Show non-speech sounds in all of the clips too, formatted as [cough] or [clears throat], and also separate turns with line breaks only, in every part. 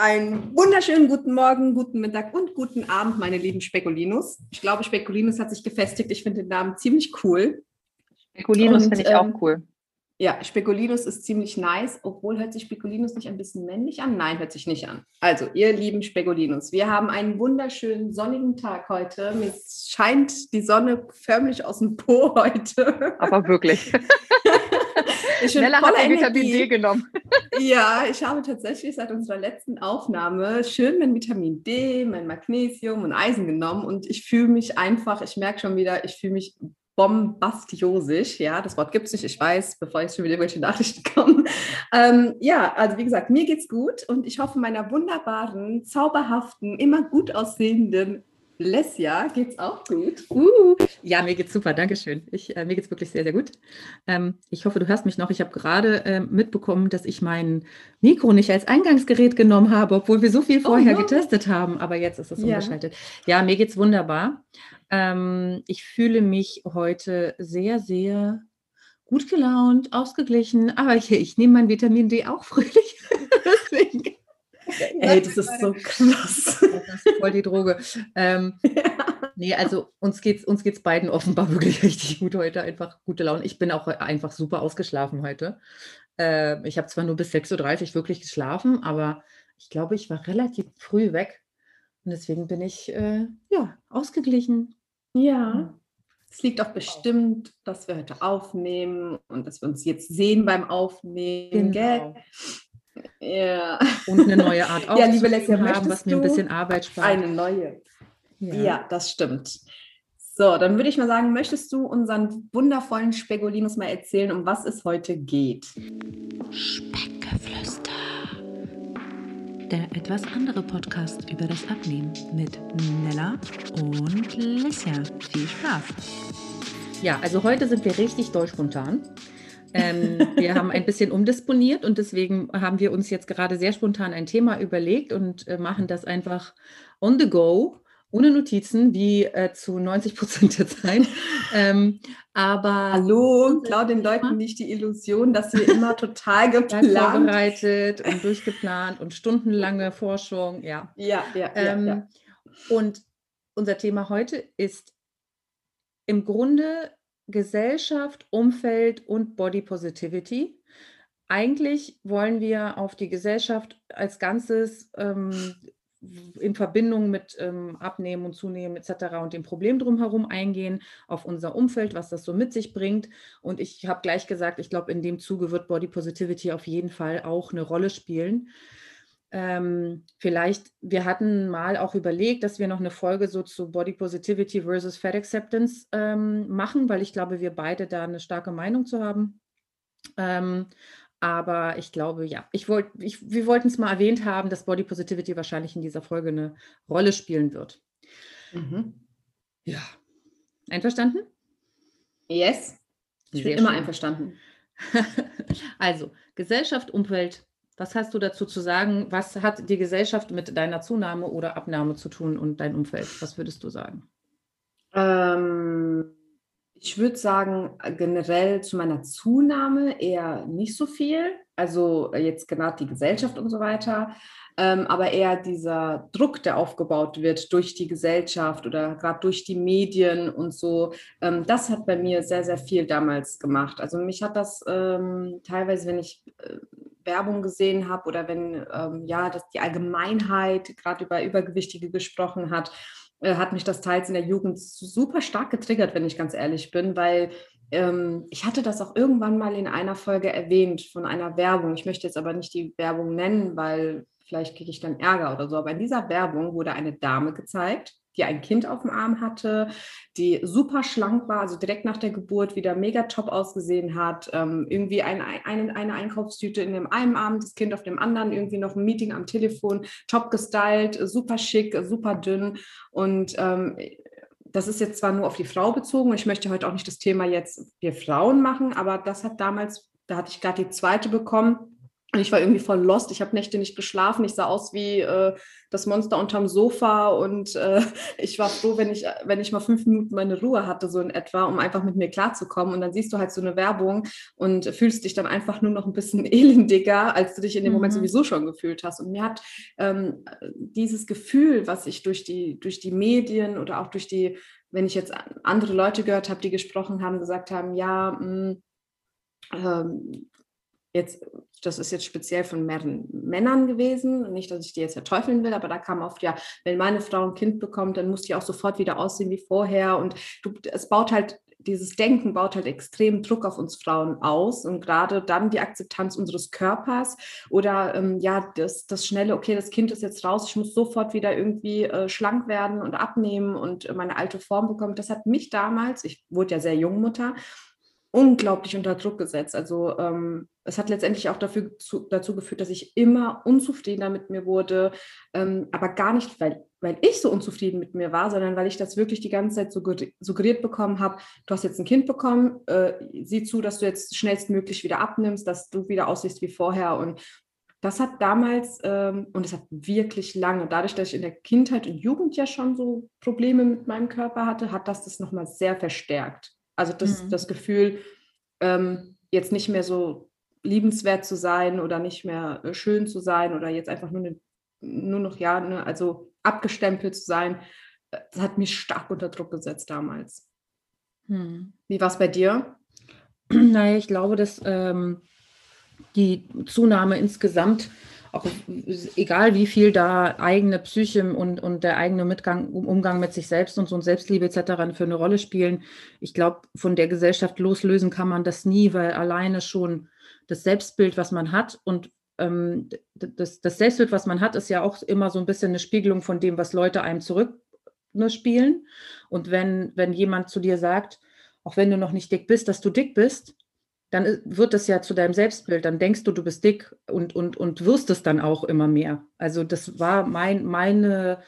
Einen wunderschönen guten Morgen, guten Mittag und guten Abend, meine lieben Spekulinus. Ich glaube, Spekulinus hat sich gefestigt. Ich finde den Namen ziemlich cool.
Spekulinus finde ich ähm, auch cool.
Ja, Spekulinus ist ziemlich nice, obwohl hört sich Spekulinus nicht ein bisschen männlich an? Nein, hört sich nicht an. Also, ihr lieben Spekulinus, wir haben einen wunderschönen sonnigen Tag heute. Mir scheint die Sonne förmlich aus dem Po heute.
Aber wirklich. [laughs] [laughs]
Ich bin Schneller hat er Vitamin D genommen. [laughs] Ja, ich habe tatsächlich seit unserer letzten Aufnahme schön mein Vitamin D, mein Magnesium und Eisen genommen und ich fühle mich einfach, ich merke schon wieder, ich fühle mich bombastiosisch. Ja, das Wort gibt es nicht, ich weiß, bevor jetzt schon wieder irgendwelche Nachrichten [laughs] kommen. Ähm, ja, also wie gesagt, mir geht's gut und ich hoffe, meiner wunderbaren, zauberhaften, immer gut aussehenden Lesja, geht's auch gut?
Uh, ja, mir geht's super, Dankeschön. Ich, äh, mir geht's wirklich sehr, sehr gut. Ähm, ich hoffe, du hörst mich noch. Ich habe gerade äh, mitbekommen, dass ich mein Mikro nicht als Eingangsgerät genommen habe, obwohl wir so viel oh vorher oh, no. getestet haben. Aber jetzt ist es ja. umgeschaltet. Ja, mir geht's wunderbar. Ähm, ich fühle mich heute sehr, sehr gut gelaunt, ausgeglichen. Aber ich, ich nehme mein Vitamin D auch fröhlich. [laughs]
Ey, das ist so krass. Das ist
voll die Droge. Ähm, [laughs] ja. Nee, also uns geht es uns geht's beiden offenbar wirklich [laughs] richtig gut heute. Einfach gute Laune. Ich bin auch einfach super ausgeschlafen heute. Äh, ich habe zwar nur bis 6.30 Uhr wirklich geschlafen, aber ich glaube, ich war relativ früh weg. Und deswegen bin ich äh, ja ausgeglichen.
Ja. Es liegt auch bestimmt, dass wir heute aufnehmen und dass wir uns jetzt sehen beim Aufnehmen. Genau.
Ja. Und eine neue Art
auch [laughs] ja, liebe Leslie, haben,
was mir ein bisschen Arbeit spart.
Eine neue. Ja. ja, das stimmt. So, dann würde ich mal sagen, möchtest du unseren wundervollen Spegulinus mal erzählen, um was es heute geht?
Speckgeflüster. Der etwas andere Podcast über das Abnehmen mit Nella und Lissia. Viel Spaß.
Ja, also heute sind wir richtig doll spontan. Ähm, wir haben ein bisschen umdisponiert und deswegen haben wir uns jetzt gerade sehr spontan ein Thema überlegt und äh, machen das einfach on the go, ohne Notizen, wie äh, zu 90 Prozent der Zeit. Ähm, aber
hallo, klau den Leuten nicht die Illusion, dass wir immer [laughs] total geplant,
vorbereitet und [laughs] durchgeplant und stundenlange Forschung, ja.
Ja, ja, ähm, ja, ja.
Und unser Thema heute ist im Grunde Gesellschaft, Umfeld und Body Positivity. Eigentlich wollen wir auf die Gesellschaft als Ganzes ähm, in Verbindung mit ähm, Abnehmen und Zunehmen etc. und dem Problem drumherum eingehen, auf unser Umfeld, was das so mit sich bringt. Und ich habe gleich gesagt, ich glaube, in dem Zuge wird Body Positivity auf jeden Fall auch eine Rolle spielen. Ähm, vielleicht, wir hatten mal auch überlegt, dass wir noch eine Folge so zu Body Positivity versus Fat Acceptance ähm, machen, weil ich glaube, wir beide da eine starke Meinung zu haben. Ähm, aber ich glaube, ja, ich wollt, ich, wir wollten es mal erwähnt haben, dass Body Positivity wahrscheinlich in dieser Folge eine Rolle spielen wird.
Mhm.
Ja. Einverstanden?
Yes. Ich bin immer einverstanden. [laughs]
also, Gesellschaft, Umwelt, was hast du dazu zu sagen? Was hat die Gesellschaft mit deiner Zunahme oder Abnahme zu tun und dein Umfeld? Was würdest du sagen?
Ähm, ich würde sagen, generell zu meiner Zunahme eher nicht so viel. Also jetzt genau die Gesellschaft und so weiter. Ähm, aber eher dieser Druck, der aufgebaut wird durch die Gesellschaft oder gerade durch die Medien und so, ähm, das hat bei mir sehr, sehr viel damals gemacht. Also mich hat das ähm, teilweise, wenn ich äh, Werbung gesehen habe oder wenn ähm, ja, dass die Allgemeinheit gerade über Übergewichtige gesprochen hat, äh, hat mich das teils in der Jugend super stark getriggert, wenn ich ganz ehrlich bin, weil ähm, ich hatte das auch irgendwann mal in einer Folge erwähnt von einer Werbung. Ich möchte jetzt aber nicht die Werbung nennen, weil vielleicht kriege ich dann Ärger oder so. Aber in dieser Werbung wurde eine Dame gezeigt, die ein Kind auf dem Arm hatte, die super schlank war, also direkt nach der Geburt wieder mega top ausgesehen hat, ähm, irgendwie ein, ein, eine Einkaufstüte in dem einen Arm, das Kind auf dem anderen, irgendwie noch ein Meeting am Telefon, top gestylt, super schick, super dünn. Und ähm, das ist jetzt zwar nur auf die Frau bezogen ich möchte heute auch nicht das Thema jetzt wir Frauen machen, aber das hat damals, da hatte ich gerade die zweite bekommen, Und ich war irgendwie voll lost. Ich habe Nächte nicht geschlafen. Ich sah aus wie äh, das Monster unterm Sofa. Und äh, [laughs] ich war froh, wenn ich, wenn ich mal fünf Minuten meine Ruhe hatte, so in etwa, um einfach mit mir klarzukommen. Und dann siehst du halt so eine Werbung und fühlst dich dann einfach nur noch ein bisschen [laughs] elendiger, als du dich in dem mhm. Moment sowieso schon gefühlt hast. Und mir hat ähm, dieses Gefühl, was ich durch die, durch die Medien oder auch durch die, wenn ich jetzt andere Leute gehört habe, die gesprochen haben, gesagt haben, ja, mh, mm, ähm, jetzt, das ist jetzt speziell von mehreren Männern gewesen, nicht, dass ich die jetzt verteufeln will, aber da kam oft ja, wenn meine Frau ein Kind bekommt, dann muss die auch sofort wieder aussehen wie vorher. Und du, es baut halt dieses Denken baut halt extrem Druck auf uns Frauen aus. Und gerade dann die Akzeptanz unseres Körpers oder ähm, ja, das, das schnelle, okay, das Kind ist jetzt raus, ich muss sofort wieder irgendwie äh, schlank werden und abnehmen und meine alte Form bekommen. Das hat mich damals, ich wurde ja sehr jung Mutter, unglaublich unter Druck gesetzt. Also ähm, es hat letztendlich auch dafür zu, dazu geführt, dass ich immer unzufriedener mit mir wurde, ähm, aber gar nicht, weil, weil ich so unzufrieden mit mir war, sondern weil ich das wirklich die ganze Zeit suggeriert bekommen habe, du hast jetzt ein Kind bekommen, äh, sieh zu, dass du jetzt schnellstmöglich wieder abnimmst, dass du wieder aussiehst wie vorher und das hat damals, ähm, und es hat wirklich lange, dadurch, dass ich in der Kindheit und Jugend ja schon so Probleme mit meinem Körper hatte, hat das das nochmal sehr verstärkt. Also das, mhm. das Gefühl, ähm, jetzt nicht mehr so liebenswert zu sein oder nicht mehr äh, schön zu sein oder jetzt einfach nur, ne, nur noch, ja, ne, also abgestempelt zu sein, äh, das hat mich stark unter Druck gesetzt damals. Hm. Wie war es bei dir? [clears throat]
Naja, ich glaube, dass ähm, die Zunahme insgesamt auch egal wie viel da eigene Psyche und, und der eigene Mitgang, Umgang mit sich selbst und so ein Selbstliebe etc. für eine Rolle spielen. Ich glaube, von der Gesellschaft loslösen kann man das nie, weil alleine schon das Selbstbild, was man hat und ähm, das, das, Selbstbild, was man hat, ist ja auch immer so ein bisschen eine Spiegelung von dem, was Leute einem zurückspielen. Ne, und wenn, wenn jemand zu dir sagt, auch wenn du noch nicht dick bist, dass du dick bist, dann wird das ja zu deinem Selbstbild. Dann denkst du, du bist dick und, und, und wirst es dann auch immer mehr. Also das war mein, meine,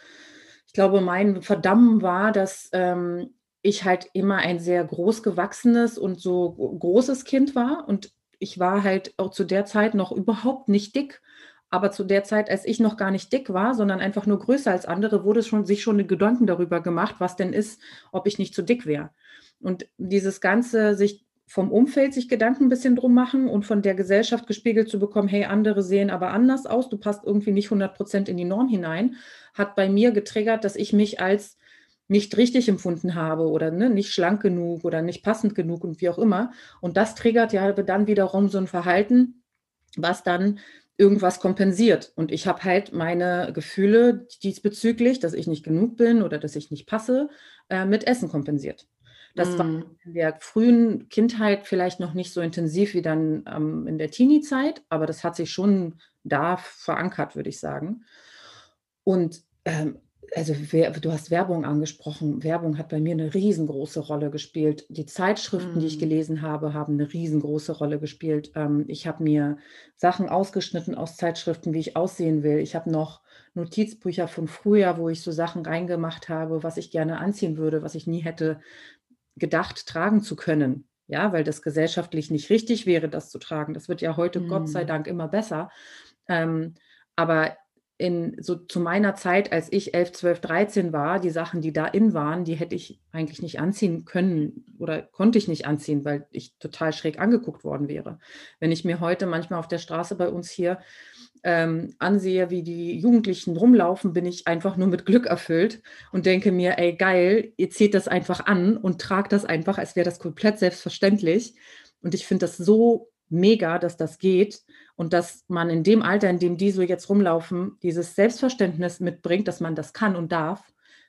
ich glaube, mein Verdammen war, dass ähm, ich halt immer ein sehr groß gewachsenes und so großes Kind war. Und ich war halt auch zu der Zeit noch überhaupt nicht dick. Aber zu der Zeit, als ich noch gar nicht dick war, sondern einfach nur größer als andere, wurde schon, sich schon Gedanken darüber gemacht, was denn ist, ob ich nicht zu dick wäre. Und dieses ganze sich vom Umfeld sich Gedanken ein bisschen drum machen und von der Gesellschaft gespiegelt zu bekommen, hey, andere sehen aber anders aus, du passt irgendwie nicht 100 Prozent in die Norm hinein, hat bei mir getriggert, dass ich mich als nicht richtig empfunden habe oder ne, nicht schlank genug oder nicht passend genug und wie auch immer. Und das triggert ja dann wiederum so ein Verhalten, was dann irgendwas kompensiert. Und ich habe halt meine Gefühle diesbezüglich, dass ich nicht genug bin oder dass ich nicht passe, äh, mit Essen kompensiert. Das mm. war in der frühen Kindheit vielleicht noch nicht so intensiv wie dann ähm, in der Teenie-Zeit, aber das hat sich schon da verankert, würde ich sagen. Und ähm, also du hast Werbung angesprochen. Werbung hat bei mir eine riesengroße Rolle gespielt. Die Zeitschriften, mm. die ich mm. gelesen habe, haben eine riesengroße Rolle gespielt. Ähm, ich habe mir Sachen ausgeschnitten aus Zeitschriften, wie ich aussehen will. Ich habe noch Notizbücher von früher, wo ich so Sachen reingemacht habe, was ich gerne anziehen würde, was ich nie hätte gedacht, tragen zu können. Ja, weil das gesellschaftlich nicht richtig wäre, das zu tragen. Das wird ja heute mhm. Gott sei mhm. Dank immer besser. Ähm, aber in, so zu meiner Zeit, als ich 11, 12, 13 war, die Sachen, die da in waren, die hätte ich eigentlich nicht anziehen können oder konnte ich nicht anziehen, weil ich total schräg angeguckt worden wäre. Wenn ich mir heute manchmal auf der Straße bei uns hier ähm, ansehe, wie die Jugendlichen rumlaufen, bin ich einfach nur mit Glück erfüllt und denke mir, ey, geil, ihr zieht das einfach an und tragt das einfach, als wäre das komplett selbstverständlich. Und ich finde das so mega, dass das geht und dass man in dem Alter, in dem die so jetzt rumlaufen, dieses Selbstverständnis mitbringt, dass man das kann und darf.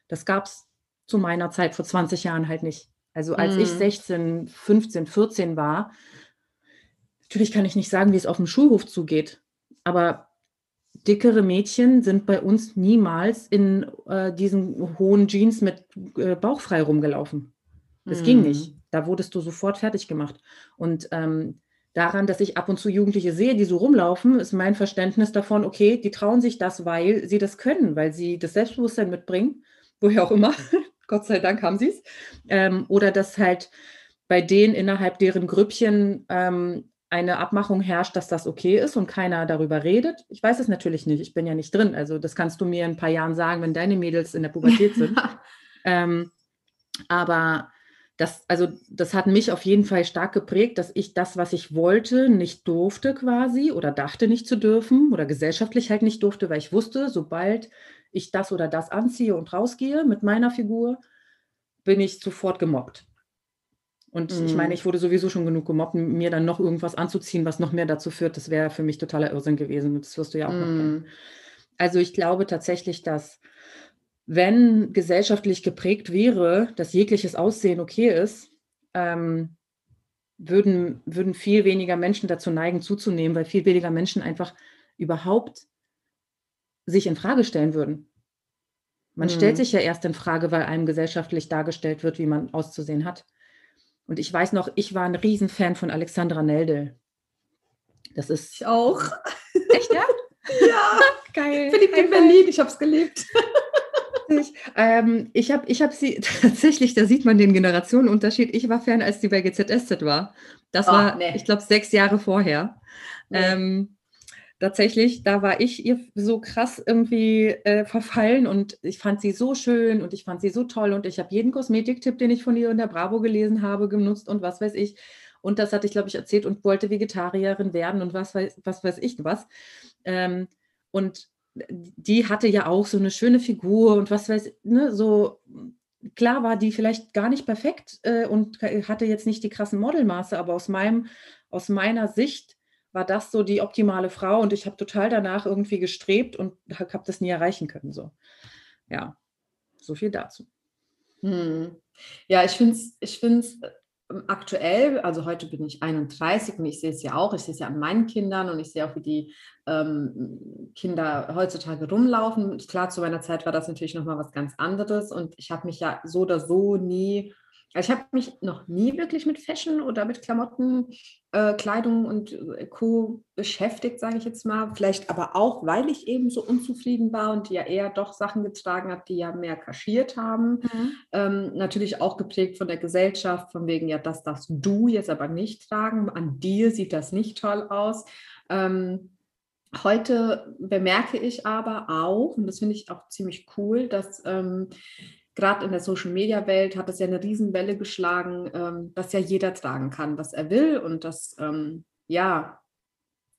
Das gab es zu meiner Zeit vor 20 Jahren halt nicht. Also als mm. ich 16, 15, 14 war, natürlich kann ich nicht sagen, wie es auf dem Schulhof zugeht, aber dickere Mädchen sind bei uns niemals in äh, diesen hohen Jeans mit äh, Bauch frei rumgelaufen. Das mm. ging mhm. nicht. Da wurdest du sofort fertig gemacht. Und ähm, daran, dass ich ab und zu Jugendliche sehe, die so rumlaufen, ist mein Verständnis davon, okay, die trauen sich das, weil sie das können, weil sie das Selbstbewusstsein mitbringen, woher auch immer. [laughs] Gott sei Dank haben sie es. Ähm, oder dass halt bei denen innerhalb deren Grüppchen ähm, eine Abmachung herrscht, dass das okay ist und keiner darüber redet. Ich weiß es natürlich nicht, ich bin ja nicht drin. Also das kannst du mir in ein paar Jahren sagen, wenn deine Mädels in der Pubertät [laughs] sind. ähm, aber das, also das hat mich auf jeden Fall stark geprägt, dass ich das, was ich wollte, nicht durfte quasi oder dachte nicht zu dürfen oder gesellschaftlich halt nicht durfte, weil ich wusste, sobald ich das oder das anziehe und rausgehe mit meiner Figur, bin ich sofort gemobbt. Und mhm. ich meine, ich wurde sowieso schon genug gemobbt, mir dann noch irgendwas anzuziehen, was noch mehr dazu führt, das wäre für mich totaler Irrsinn gewesen. Das wirst du ja auch mhm. noch kennen. Also ich glaube tatsächlich, dass wenn gesellschaftlich geprägt wäre, dass jegliches Aussehen okay ist, ähm, würden, würden viel weniger Menschen dazu neigen, zuzunehmen, weil viel weniger Menschen einfach überhaupt sich in Frage stellen würden. Man mhm. stellt sich ja erst in Frage, weil einem gesellschaftlich dargestellt wird, wie man auszusehen hat. Und ich weiß noch, ich war ein Riesenfan von Alexandra Neldel.
Das ist. Ich auch.
Echt, ja? [laughs]
ja. [laughs] Geil. Philipp in Berlin, ich habe es geliebt. [laughs]
ähm, ich habe ich hab sie tatsächlich, da sieht man den Generationenunterschied. Ich war Fan, als sie bei GZSZ war. Das oh, war, nee. ich glaube, sechs Jahre vorher. Nee. Ähm, tatsächlich, da war ich ihr so krass irgendwie äh, verfallen und ich fand sie so schön und ich fand sie so toll und ich habe jeden Kosmetiktipp, den ich von ihr in der Bravo gelesen habe, genutzt und was weiß ich. Und das hatte ich, glaube ich, erzählt und wollte Vegetarierin werden und was weiß, was weiß ich was. Ähm, und die hatte ja auch so eine schöne Figur und was weiß, ne, so klar war die vielleicht gar nicht perfekt äh, und hatte jetzt nicht die krassen Modelmaße, aber aus meinem, aus meiner Sicht war das so die optimale Frau und ich habe total danach irgendwie gestrebt und habe das nie erreichen können. So. Ja, so viel dazu.
Hm. Ja, ich finde es ich find's ähm, aktuell, also heute bin ich 31 und ich sehe es ja auch, ich sehe es ja an meinen Kindern und ich sehe auch, wie die ähm, Kinder heutzutage rumlaufen. Klar, zu meiner Zeit war das natürlich nochmal was ganz anderes und ich habe mich ja so oder so nie also ich habe mich noch nie wirklich mit Fashion oder mit Klamotten, äh, Kleidung und äh, Co. beschäftigt, sage ich jetzt mal. Vielleicht aber auch, weil ich eben so unzufrieden war und ja eher doch Sachen getragen habe, die ja mehr kaschiert haben. Mhm. Ähm, natürlich auch geprägt von der Gesellschaft, von wegen, ja, das darfst du jetzt aber nicht tragen. An dir sieht das nicht toll aus. Ähm, Heute bemerke ich aber auch, und das finde ich auch ziemlich cool, dass ähm, gerade in der Social-Media-Welt hat es ja eine Riesenwelle geschlagen, ähm, dass ja jeder tragen kann, was er will und dass ähm, ja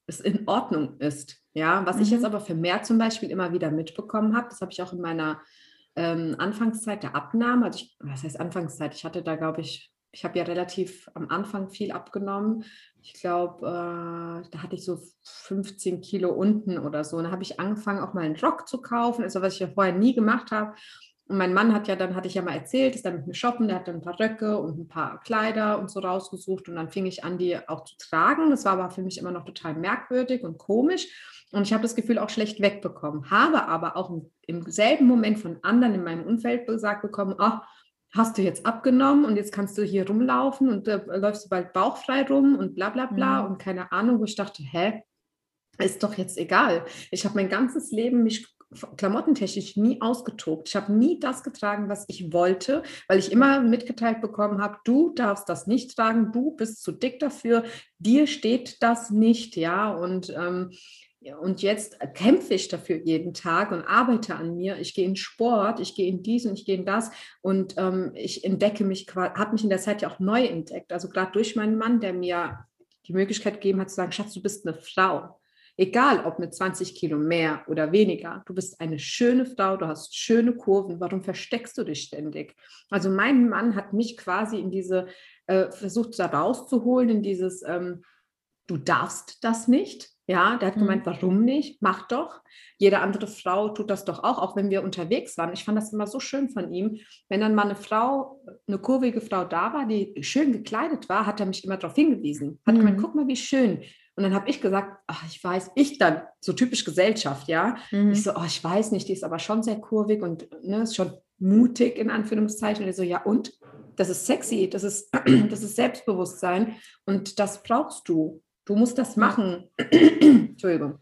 es in Ordnung ist. Ja, was mhm. ich jetzt mhm. aber vermehrt zum Beispiel immer wieder mitbekommen habe, das habe ich auch in meiner ähm, Anfangszeit der Abnahme, also ich, was heißt Anfangszeit? Ich hatte da, glaube ich, ich habe ja relativ am Anfang viel abgenommen. Ich glaube, äh, da hatte ich so 15 Kilo unten oder so. Und da habe ich angefangen, auch mal einen Rock zu kaufen, also was ich ja vorher nie gemacht habe. Und mein Mann hat ja dann, hatte ich ja mal erzählt, ist dann mit mir shoppen, der hat dann ein paar Röcke und ein paar Kleider und so rausgesucht und dann fing ich an, die auch zu tragen. Das war aber für mich immer noch total merkwürdig und komisch und ich habe das Gefühl auch schlecht wegbekommen. Habe aber auch im selben Moment von anderen in meinem Umfeld gesagt bekommen, ach, hast du jetzt abgenommen und jetzt kannst du hier rumlaufen und äh, läufst du bald bauchfrei rum und bla bla bla mhm. und keine Ahnung, wo ich dachte, hä, ist doch jetzt egal. Ich habe mein ganzes Leben mich klamottentechnisch nie ausgetobt. Ich habe nie das getragen, was ich wollte, weil ich immer mitgeteilt bekommen habe, du darfst das nicht tragen, du bist zu dick dafür, dir steht das nicht, ja. Und, ähm, und jetzt kämpfe ich dafür jeden Tag und arbeite an mir. Ich gehe in Sport, ich gehe in dies und ich gehe in das und ähm, ich entdecke mich, habe mich in der Zeit ja auch neu entdeckt. Also gerade durch meinen Mann, der mir die Möglichkeit gegeben hat zu sagen, Schatz, du bist eine Frau. Egal ob mit 20 Kilo mehr oder weniger, du bist eine schöne Frau, du hast schöne Kurven, warum versteckst du dich ständig? Also mein Mann hat mich quasi in diese, äh, versucht da rauszuholen, in dieses, ähm, du darfst das nicht. Ja, der hat gemeint, mhm. warum nicht? Mach doch. Jede andere Frau tut das doch auch, auch wenn wir unterwegs waren. Ich fand das immer so schön von ihm. Wenn dann mal eine Frau, eine kurvige Frau da war, die schön gekleidet war, hat er mich immer darauf hingewiesen. Hat mhm. gemeint, guck mal, wie schön. Und dann habe ich gesagt, ach, ich weiß, ich dann, so typisch Gesellschaft, ja. Mhm. Ich so, oh, ich weiß nicht, die ist aber schon sehr kurvig und ne, ist schon mutig in Anführungszeichen. Und ich so, ja und? Das ist sexy, das ist, [clears throat] das ist Selbstbewusstsein und das brauchst du. Du musst das machen. [clears throat] Entschuldigung.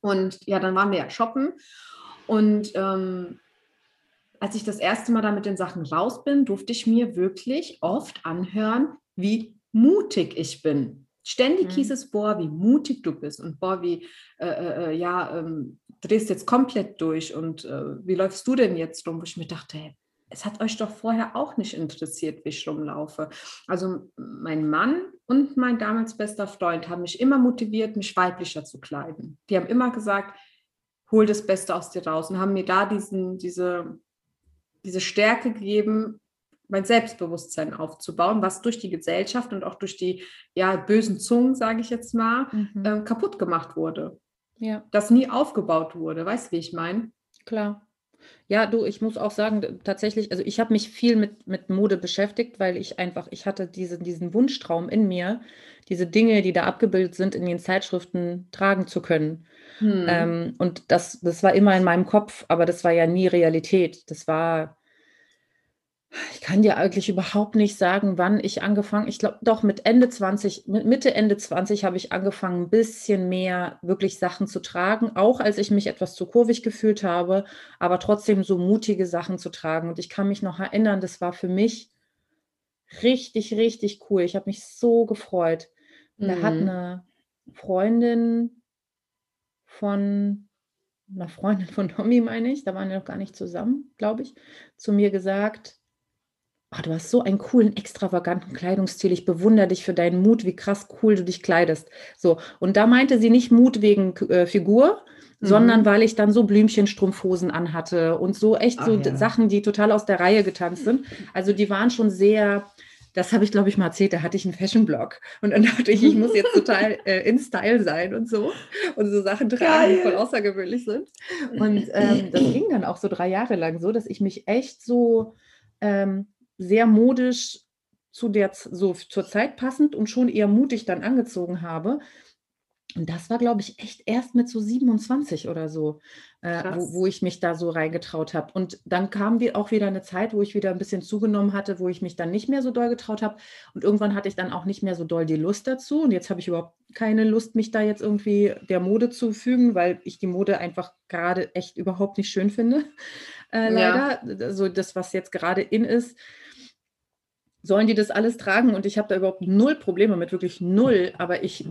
Und ja, dann waren wir ja shoppen und ähm, als ich das erste Mal da mit den Sachen raus bin, durfte ich mir wirklich oft anhören, wie mutig ich bin. Ständig
Mhm.
hieß es, boah, wie mutig du bist und boah, wie, äh, äh, äh, ja, ähm, drehst jetzt komplett durch und äh, wie läufst du denn jetzt rum? Wo ich mir dachte, hey, es hat euch doch vorher auch nicht interessiert, wie ich rumlaufe. Also mein Mann und mein damals bester Freund haben mich immer motiviert, mich weiblicher zu kleiden. Die haben immer gesagt, hol das Beste aus dir raus und haben mir da diesen, diese, diese Stärke gegeben, mein Selbstbewusstsein aufzubauen, was durch die Gesellschaft und auch durch die ja, bösen Zungen, sage ich jetzt mal,
Mhm.
ähm, kaputt gemacht wurde.
Ja,
Das nie aufgebaut wurde. Weißt du, wie ich meine?
klar. Ja, du, ich muss auch sagen, tatsächlich, also ich habe mich viel mit, mit Mode beschäftigt, weil ich einfach, ich hatte diese, diesen Wunschtraum in mir, diese Dinge, die da abgebildet sind, in den Zeitschriften tragen zu können.
Hm.
Ähm, und das, das war immer in meinem Kopf, aber das war ja nie Realität. Das war, ich kann dir eigentlich überhaupt nicht sagen, wann ich angefangen, ich glaube doch mit Ende 20, mit Mitte, Ende 20 habe ich angefangen, ein bisschen mehr wirklich Sachen zu tragen, auch als ich mich etwas zu kurvig gefühlt habe, aber trotzdem so mutige Sachen zu tragen. Und ich kann mich noch erinnern, das war für mich richtig, richtig cool. Ich habe mich so gefreut. Und da hat
Mhm.
eine Freundin von einer Freundin von Tommy, meine ich, da waren wir noch gar nicht zusammen, glaube ich, zu mir gesagt, oh, du hast so einen coolen, extravaganten Kleidungsstil. Ich bewundere dich für deinen Mut, wie krass cool du dich kleidest. So, und da meinte sie nicht Mut wegen äh, Figur, sondern
Mhm.
weil ich dann so Blümchenstrumpfhosen anhatte und so echt
Ach
so
ja.
Sachen, die total aus der Reihe getanzt sind. Also die waren schon sehr, das habe ich glaube ich mal erzählt, da hatte ich einen Fashion-Blog und dann dachte ich, ich muss jetzt total [laughs] äh, in Style sein und so und so Sachen tragen, die voll außergewöhnlich sind. Und ähm, das ging dann auch so drei Jahre lang so, dass ich mich echt so ähm, sehr modisch zu der so zur Zeit passend und schon eher mutig dann angezogen habe. Und das war, glaube ich, echt erst mit so 27 oder so, äh, wo, wo ich mich da so reingetraut habe. Und dann kam wir auch wieder eine Zeit, wo ich wieder ein bisschen zugenommen hatte, wo ich mich dann nicht mehr so doll getraut habe. Und irgendwann hatte ich dann auch nicht mehr so doll die Lust dazu. Und jetzt habe ich überhaupt keine Lust, mich da jetzt irgendwie der Mode zu fügen, weil ich die Mode einfach gerade echt überhaupt nicht schön finde. Äh,
Ja.
leider. Also das, was jetzt gerade in ist, sollen die das alles tragen und ich habe da überhaupt null Probleme mit, wirklich null. Aber ich,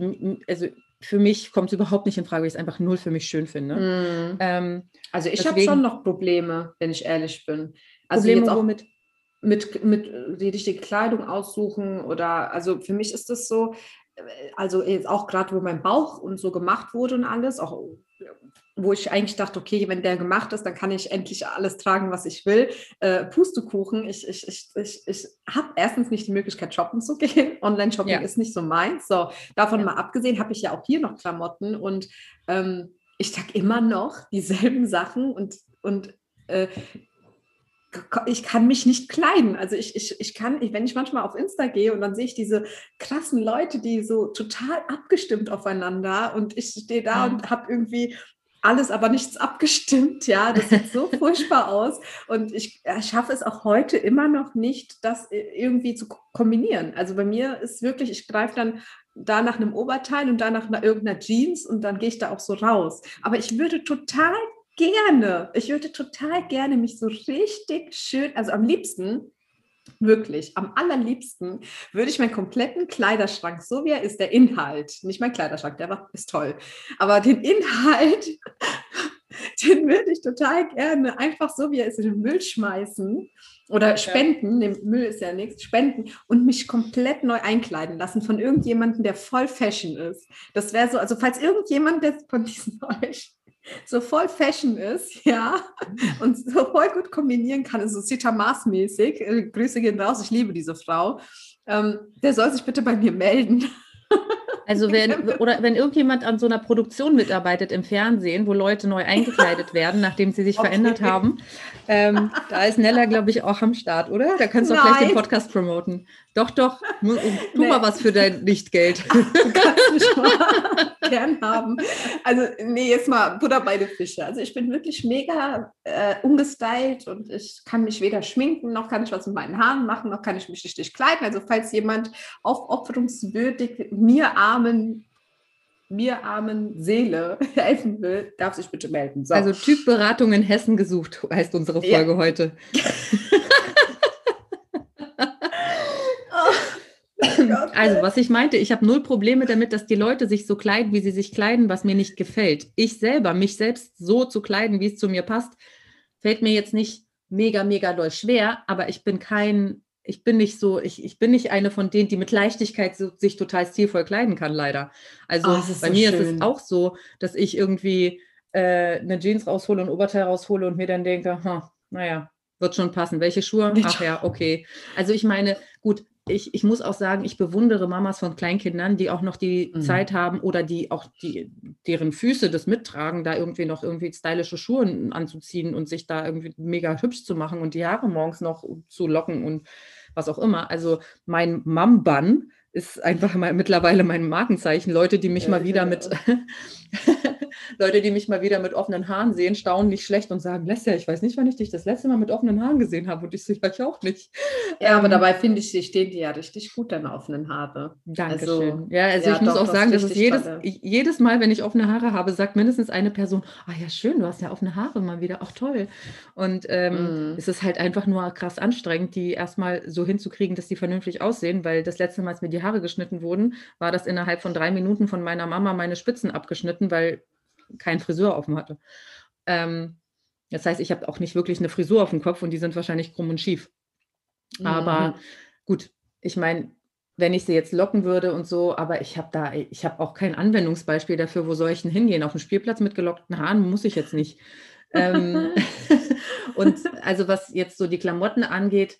also für mich kommt es überhaupt nicht in Frage, weil ich es einfach null für mich schön finde.
Hm.
Ähm,
Also ich habe schon noch Probleme, wenn ich ehrlich bin. Also
Probleme
jetzt auch
womit?
mit, mit die richtige Kleidung aussuchen oder also für mich ist das so, äh, also jetzt auch gerade, wo mein Bauch und so gemacht wurde und alles, auch wo ich eigentlich dachte, okay, wenn der gemacht ist, dann kann ich endlich alles tragen, was ich will. Äh, Pustekuchen, ich, ich, ich, ich, ich habe erstens nicht die Möglichkeit, shoppen zu [laughs] gehen. Online-Shopping
Ja.
ist nicht so meins. So, davon
Ja.
mal abgesehen, habe ich ja auch hier noch Klamotten und ähm, ich trage immer noch dieselben Sachen und, und äh, ich kann mich nicht kleiden. Also ich, ich, ich kann, ich, wenn ich manchmal auf Insta gehe und dann sehe ich diese krassen Leute, die so total abgestimmt aufeinander und ich stehe da
Mhm.
und habe irgendwie alles, aber nichts abgestimmt. Ja, das sieht so [laughs] furchtbar aus. Und ich schaffe es auch heute immer noch nicht, das irgendwie zu ko- kombinieren. Also bei mir ist wirklich, ich greife dann da nach einem Oberteil und da nach einer, irgendeiner Jeans und dann gehe ich da auch so raus. Aber ich würde total gerne, ich würde total gerne mich so richtig schön, also am liebsten, wirklich, am allerliebsten würde ich meinen kompletten Kleiderschrank, so wie er ist, der Inhalt, nicht mein Kleiderschrank, der war, ist toll, aber den Inhalt, [laughs] den würde ich total gerne einfach so, wie er ist, in den Müll schmeißen oder spenden, dem Müll ist ja nichts, spenden und mich komplett neu einkleiden lassen von irgendjemandem, der voll Fashion ist. Das wäre so, also falls irgendjemand der von diesen [laughs] euch so voll Fashion ist, ja, und so voll gut kombinieren kann, so Sita Maas-mäßig, äh, Grüße gehen raus, ich liebe diese Frau, ähm, der soll sich bitte bei mir melden.
Also [laughs] wenn, oder wenn irgendjemand an so einer Produktion mitarbeitet im Fernsehen, wo Leute neu eingekleidet [laughs] werden, nachdem sie sich
Okay.
verändert haben, ähm, da ist Nella, glaube ich, auch am Start, oder? Da kannst du auch gleich den. Podcast promoten. Doch, doch, tu
Nee.
mal was für dein Lichtgeld. [laughs]
Du kannst mich mal gern haben. Also, nee, jetzt mal Butter bei den Fische. Also, ich bin wirklich mega äh, ungestylt und ich kann mich weder schminken, noch kann ich was mit meinen Haaren machen, noch kann ich mich richtig kleiden. Also, falls jemand aufopferungswürdig mir armen, mir armen Seele [laughs] helfen will, darf sich bitte melden. So.
Also Typberatung in Hessen gesucht, heißt unsere
Ja.
Folge heute.
Gott. [laughs]
Also, was ich meinte, ich habe null Probleme damit, dass die Leute sich so kleiden, wie sie sich kleiden, was mir nicht gefällt. Ich selber, mich selbst so zu kleiden, wie es zu mir passt, fällt mir jetzt nicht mega, mega doll schwer, aber ich bin kein, ich bin nicht so, ich, ich bin nicht eine von denen, die mit Leichtigkeit so, sich total stilvoll kleiden kann, leider. Also
Oh, ist
bei
so
mir ist
schön.
es auch so, dass ich irgendwie äh, eine Jeans raushole und ein Oberteil raushole und mir dann denke, hm, naja, wird schon passen. Welche Schuhe? Ach ja, [laughs] okay. Also ich meine, gut, ich, ich muss auch sagen, ich bewundere Mamas von Kleinkindern, die auch noch die
Mhm.
Zeit haben oder die auch die, deren Füße das mittragen, da irgendwie noch irgendwie stylische Schuhe anzuziehen und sich da irgendwie mega hübsch zu machen und die Haare morgens noch zu locken und was auch immer. Also mein Mum-Bun ist einfach mal mittlerweile mein Markenzeichen. Leute, die mich mal wieder mit [laughs] Leute, die mich mal wieder mit offenen Haaren sehen, staunen nicht schlecht und sagen, Lesja, ich weiß nicht, wann ich dich das letzte Mal mit offenen Haaren gesehen habe. Und ich ja, ich auch nicht.
Ja, aber
Ähm,
dabei finde ich, sie stehen dir ja richtig gut, deine offenen Haare.
Dankeschön.
Also,
ja, also
ja,
ich muss
doch,
auch
das
sagen, dass es jedes, ich- jedes Mal, wenn ich offene Haare habe, sagt mindestens eine Person, ah ja, schön, du hast ja offene Haare mal wieder, auch toll. Und ähm,
Mhm.
es ist halt einfach nur krass anstrengend, die erstmal so hinzukriegen, dass die vernünftig aussehen, weil das letzte Mal, als mir die Haare geschnitten wurden, war das innerhalb von drei Minuten von meiner Mama meine Spitzen abgeschnitten, weil kein Friseur offen hatte. Ähm, das heißt, ich habe auch nicht wirklich eine Frisur auf dem Kopf und die sind wahrscheinlich krumm und schief. Aber
Mhm.
gut, ich meine, wenn ich sie jetzt locken würde und so, aber ich habe da, ich habe auch kein Anwendungsbeispiel dafür, wo soll ich denn hingehen? Auf dem Spielplatz mit gelockten Haaren muss ich jetzt nicht. ähm, [laughs] [laughs] und also was jetzt so die Klamotten angeht,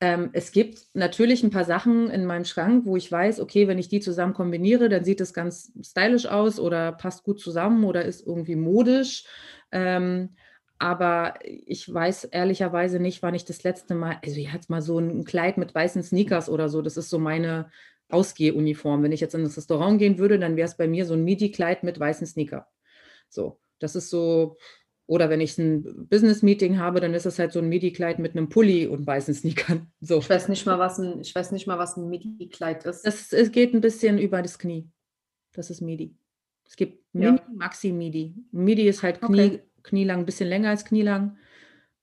ähm, es gibt natürlich ein paar Sachen in meinem Schrank, wo ich weiß, okay, wenn ich die zusammen kombiniere, dann sieht es ganz stylisch aus oder passt gut zusammen oder ist irgendwie modisch. Ähm, aber ich weiß ehrlicherweise nicht, wann ich das letzte Mal, also ich hatte mal so ein Kleid mit weißen Sneakers oder so, das ist so meine Ausgehuniform. Wenn ich jetzt in das Restaurant gehen würde, dann wäre es bei mir so ein Midi-Kleid mit weißen Sneaker. So, das ist so, oder wenn ich ein Business-Meeting habe, dann ist es halt so ein Midi-Kleid mit einem Pulli und weißen Sneakern. [laughs] So.
Ich weiß nicht mal, was ein, ich weiß nicht mal, was ein Midi-Kleid ist.
Das es geht ein bisschen über das Knie. Das ist Midi. Es gibt
Ja.
Mini, Maxi, Midi. Midi ist halt Knie,
Okay.
knielang, ein bisschen länger als knielang.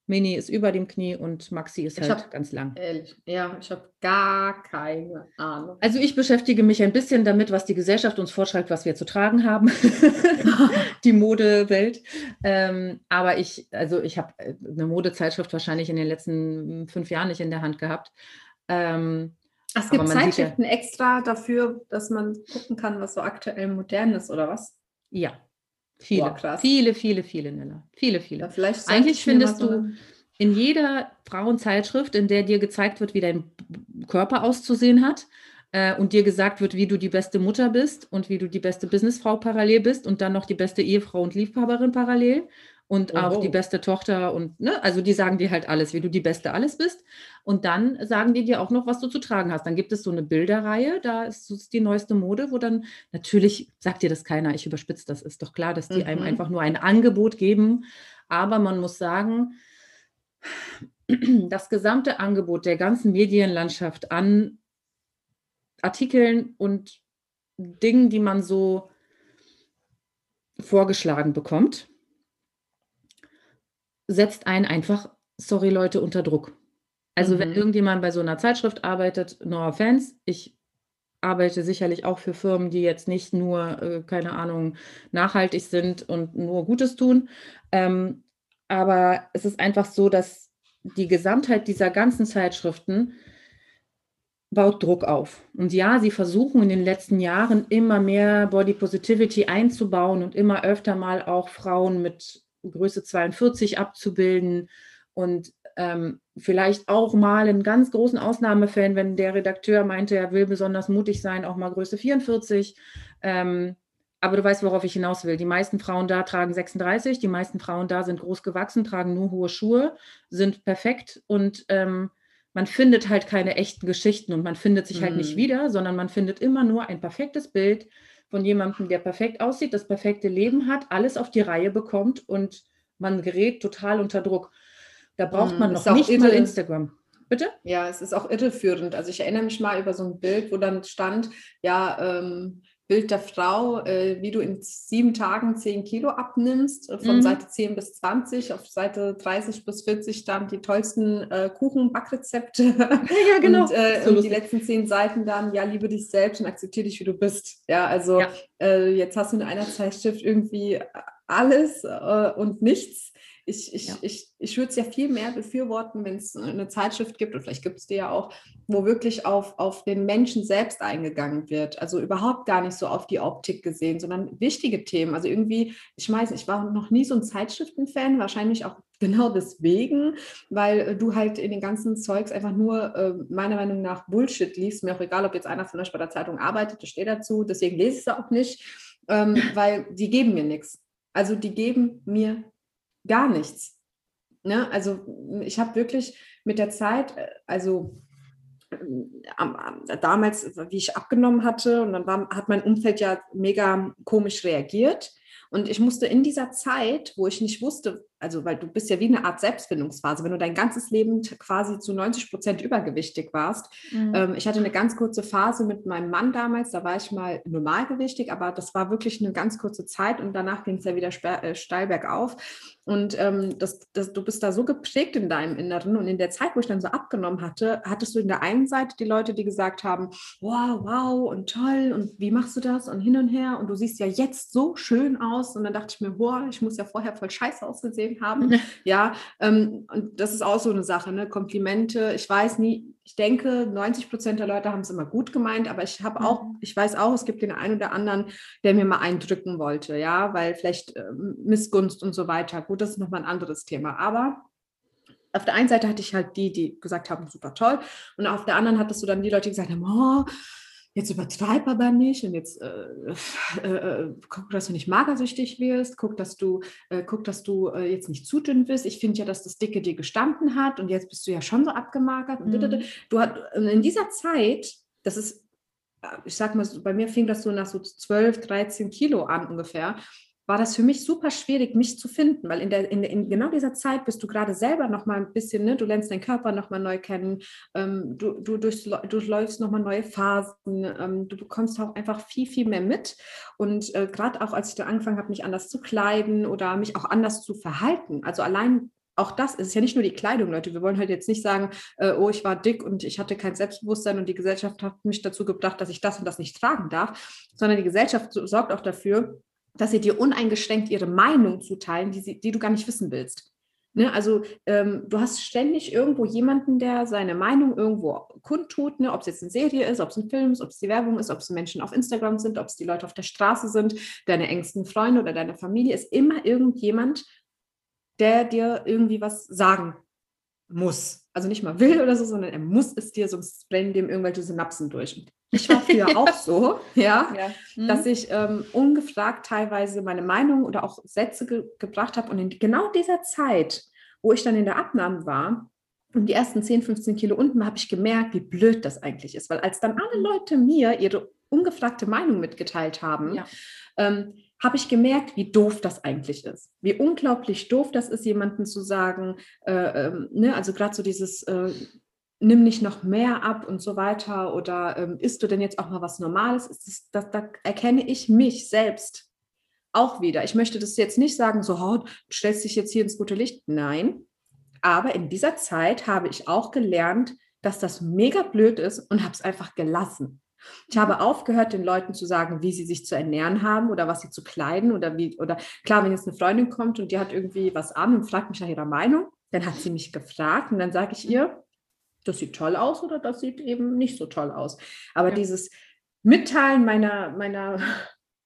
Mini ist über dem Knie und Maxi ist
Ich
halt
hab-
ganz lang.
Ehrlich, ja, ich habe gar keine Ahnung.
Also ich beschäftige mich ein bisschen damit, was die Gesellschaft uns vorschreibt, was wir zu tragen haben. [laughs] die Modewelt. Ähm, aber ich, also ich habe äh, eine Modezeitschrift wahrscheinlich in den letzten fünf Jahren nicht in der Hand gehabt. Ähm,
Ach, es gibt
sieht ja-
Zeitschriften extra dafür, dass man gucken kann, was so aktuell modern ist, oder was?
ja, viele,
Boah, krass.
viele, viele, viele, Nella. Viele, viele.
Ja, vielleicht
Eigentlich findest du in jeder Frauenzeitschrift, in der dir gezeigt wird, wie dein Körper auszusehen hat äh, und dir gesagt wird, wie du die beste Mutter bist und wie du die beste Businessfrau parallel bist und dann noch die beste Ehefrau und Liebhaberin parallel und auch die
Oho.
beste Tochter und ne, also die sagen dir halt alles, wie du die beste alles bist und dann sagen die dir auch noch, was du zu tragen hast. Dann gibt es so eine Bilderreihe, da ist, ist die neueste Mode, wo dann natürlich sagt dir das keiner, ich überspitze das, ist doch klar, dass die einem
Mhm.
einfach nur ein Angebot geben, aber man muss sagen, das gesamte Angebot der ganzen Medienlandschaft an Artikeln und Dingen, die man so vorgeschlagen bekommt, setzt einen einfach, sorry Leute, unter Druck. Also wenn
Mhm.
irgendjemand bei so einer Zeitschrift arbeitet, no offense, ich arbeite sicherlich auch für Firmen, die jetzt nicht nur, äh, keine Ahnung, nachhaltig sind und nur Gutes tun. Ähm, aber es ist einfach so, dass die Gesamtheit dieser ganzen Zeitschriften baut Druck auf. Und ja, sie versuchen in den letzten Jahren immer mehr Body Positivity einzubauen und immer öfter mal auch Frauen mit Größe 42 abzubilden und ähm, vielleicht auch mal in ganz großen Ausnahmefällen, wenn der Redakteur meinte, er will besonders mutig sein, auch mal Größe 44. Ähm, aber du weißt, worauf ich hinaus will. Die meisten Frauen da tragen 36, die meisten Frauen da sind groß gewachsen, tragen nur hohe Schuhe, sind perfekt und ähm, man findet halt keine echten Geschichten und man findet sich halt nicht
Mhm.
wieder, sondern man findet immer nur ein perfektes Bild von jemandem, der perfekt aussieht, das perfekte Leben hat, alles auf die Reihe bekommt und man gerät total unter Druck. Da braucht
Mhm,
man
ist
noch nicht mal. Instagram. Bitte?
Ja, es ist auch irreführend. Also ich erinnere mich mal über so ein Bild, wo dann stand, ja, ähm, Bild der Frau, äh, wie du in sieben Tagen zehn Kilo abnimmst, äh, von mhm. Seite 10 bis 20, auf Seite 30 bis 40 dann die tollsten äh, Kuchen-Backrezepte. Ja, [laughs] genau. und, äh, so und die letzten zehn Seiten dann, ja, liebe dich selbst und akzeptiere dich, wie du bist. Ja, also ja. Äh, jetzt hast du in einer Zeitschrift irgendwie alles äh, und nichts ich, ich, ja. ich, ich würde es ja viel mehr befürworten, wenn es eine Zeitschrift gibt, und vielleicht gibt es die ja auch, wo wirklich auf, auf den Menschen selbst eingegangen wird. Also überhaupt gar nicht so auf die Optik gesehen, sondern wichtige Themen. Also irgendwie, ich weiß, ich war noch nie so ein Zeitschriftenfan, wahrscheinlich auch [laughs] genau deswegen, weil äh, du halt in den ganzen Zeugs einfach nur äh, meiner Meinung nach Bullshit liest. Mir auch egal, ob jetzt einer von euch bei der Zeitung arbeitet, das steht dazu, deswegen lese ich es auch nicht, ähm, [laughs] weil die geben mir nichts. Also die geben mir gar nichts. Ne? Also ich habe wirklich mit der Zeit, äh, also äh, damals, wie ich abgenommen hatte, und dann war, hat mein Umfeld ja mega komisch reagiert. Und ich musste in dieser Zeit, wo ich nicht wusste, also weil du bist ja wie eine Art Selbstfindungsphase, wenn du dein ganzes Leben quasi zu 90 Prozent übergewichtig warst. Mhm. Ähm, ich hatte eine ganz kurze Phase mit meinem Mann damals, da war ich mal normalgewichtig, aber das war wirklich eine ganz kurze Zeit und danach ging es ja wieder äh, steil bergauf. Und ähm, das, das, du bist da so geprägt in deinem Inneren. Und in der Zeit, wo ich dann so abgenommen hatte, hattest du in der einen Seite die Leute, die gesagt haben, wow, wow und toll und wie machst du das und hin und her und du siehst ja jetzt so schön aus. Und dann dachte ich mir, boah, ich muss ja vorher voll scheiße ausgesehen haben. ja, ähm, und das ist auch so eine Sache, ne? Komplimente. Ich weiß nie, ich denke, 90 Prozent der Leute haben es immer gut gemeint, aber ich habe auch, mhm. ich weiß auch, es gibt den einen oder anderen, der mir mal eindrücken wollte, ja, weil vielleicht äh, Missgunst und so weiter. Gut, das ist nochmal ein anderes Thema. Aber auf der einen Seite hatte ich halt die, die gesagt haben, super toll. Und auf der anderen hattest du dann die Leute, die gesagt haben, oh, jetzt übertreib aber nicht und jetzt äh, äh, äh, guck, dass du nicht magersüchtig wirst, guck, dass du, äh, guck, dass du äh, jetzt nicht zu dünn bist. Ich finde ja, dass das Dicke dir gestanden hat und jetzt bist du ja schon so abgemagert. Mhm. Du hat, in dieser Zeit, das ist, äh, ich sag mal, bei mir fing das so nach so 12, 13 Kilo an ungefähr war das für mich super schwierig, mich zu finden, weil in, der, in, in genau dieser Zeit bist du gerade selber noch mal ein bisschen, ne, du lernst deinen Körper noch mal neu kennen, ähm, du, du durchläufst noch mal neue Phasen, ähm, du bekommst auch einfach viel, viel mehr mit und äh, gerade auch, als ich da angefangen habe, mich anders zu kleiden oder mich auch anders zu verhalten, also allein auch das ist ja nicht nur die Kleidung, Leute. Wir wollen halt jetzt nicht sagen, äh, oh, ich war dick und ich hatte kein Selbstbewusstsein und die Gesellschaft hat mich dazu gebracht, dass ich das und das nicht tragen darf, sondern die Gesellschaft sorgt auch dafür, dass sie dir uneingeschränkt ihre Meinung zuteilen, die, sie, die du gar nicht wissen willst. Ne? Also ähm, du hast ständig irgendwo jemanden, der seine Meinung irgendwo kundtut, ne? ob es jetzt eine Serie ist, ob es ein Film ist, ob es die Werbung ist, ob es Menschen auf Instagram sind, ob es die Leute auf der Straße sind, deine engsten Freunde oder deine Familie, ist immer irgendjemand, der dir irgendwie was sagen muss. Also nicht mal will oder so, sondern er muss es dir, sonst brennen dem irgendwelche Synapsen durch. Ich war früher [laughs] auch so, ja, ja. Mhm. dass ich ähm, ungefragt teilweise meine Meinung oder auch Sätze ge gebracht habe. Und in genau dieser Zeit, wo ich dann in der Abnahme war, und die ersten 10, 15 Kilo unten, habe ich gemerkt, wie blöd das eigentlich ist. Weil als dann alle Leute mir ihre ungefragte Meinung mitgeteilt haben, ja. ähm, habe ich gemerkt, wie doof das eigentlich ist. Wie unglaublich doof das ist, jemandem zu sagen, äh, ähm, ne, also gerade so dieses, äh, nimm nicht noch mehr ab und so weiter oder ähm, isst du denn jetzt auch mal was Normales? Das, das, da erkenne ich mich selbst auch wieder. Ich möchte das jetzt nicht sagen, so, oh, du stellst dich jetzt hier ins gute Licht. Nein, aber in dieser Zeit habe ich auch gelernt, dass das mega blöd ist und habe es einfach gelassen. Ich habe aufgehört, den Leuten zu sagen, wie sie sich zu ernähren haben oder was sie zu kleiden oder wie, oder klar, wenn jetzt eine Freundin kommt und die hat irgendwie was an und fragt mich nach ihrer Meinung, dann hat sie mich gefragt und dann sage ich ihr, das sieht toll aus oder das sieht eben nicht so toll aus. Aber ja. dieses Mitteilen meiner, meiner,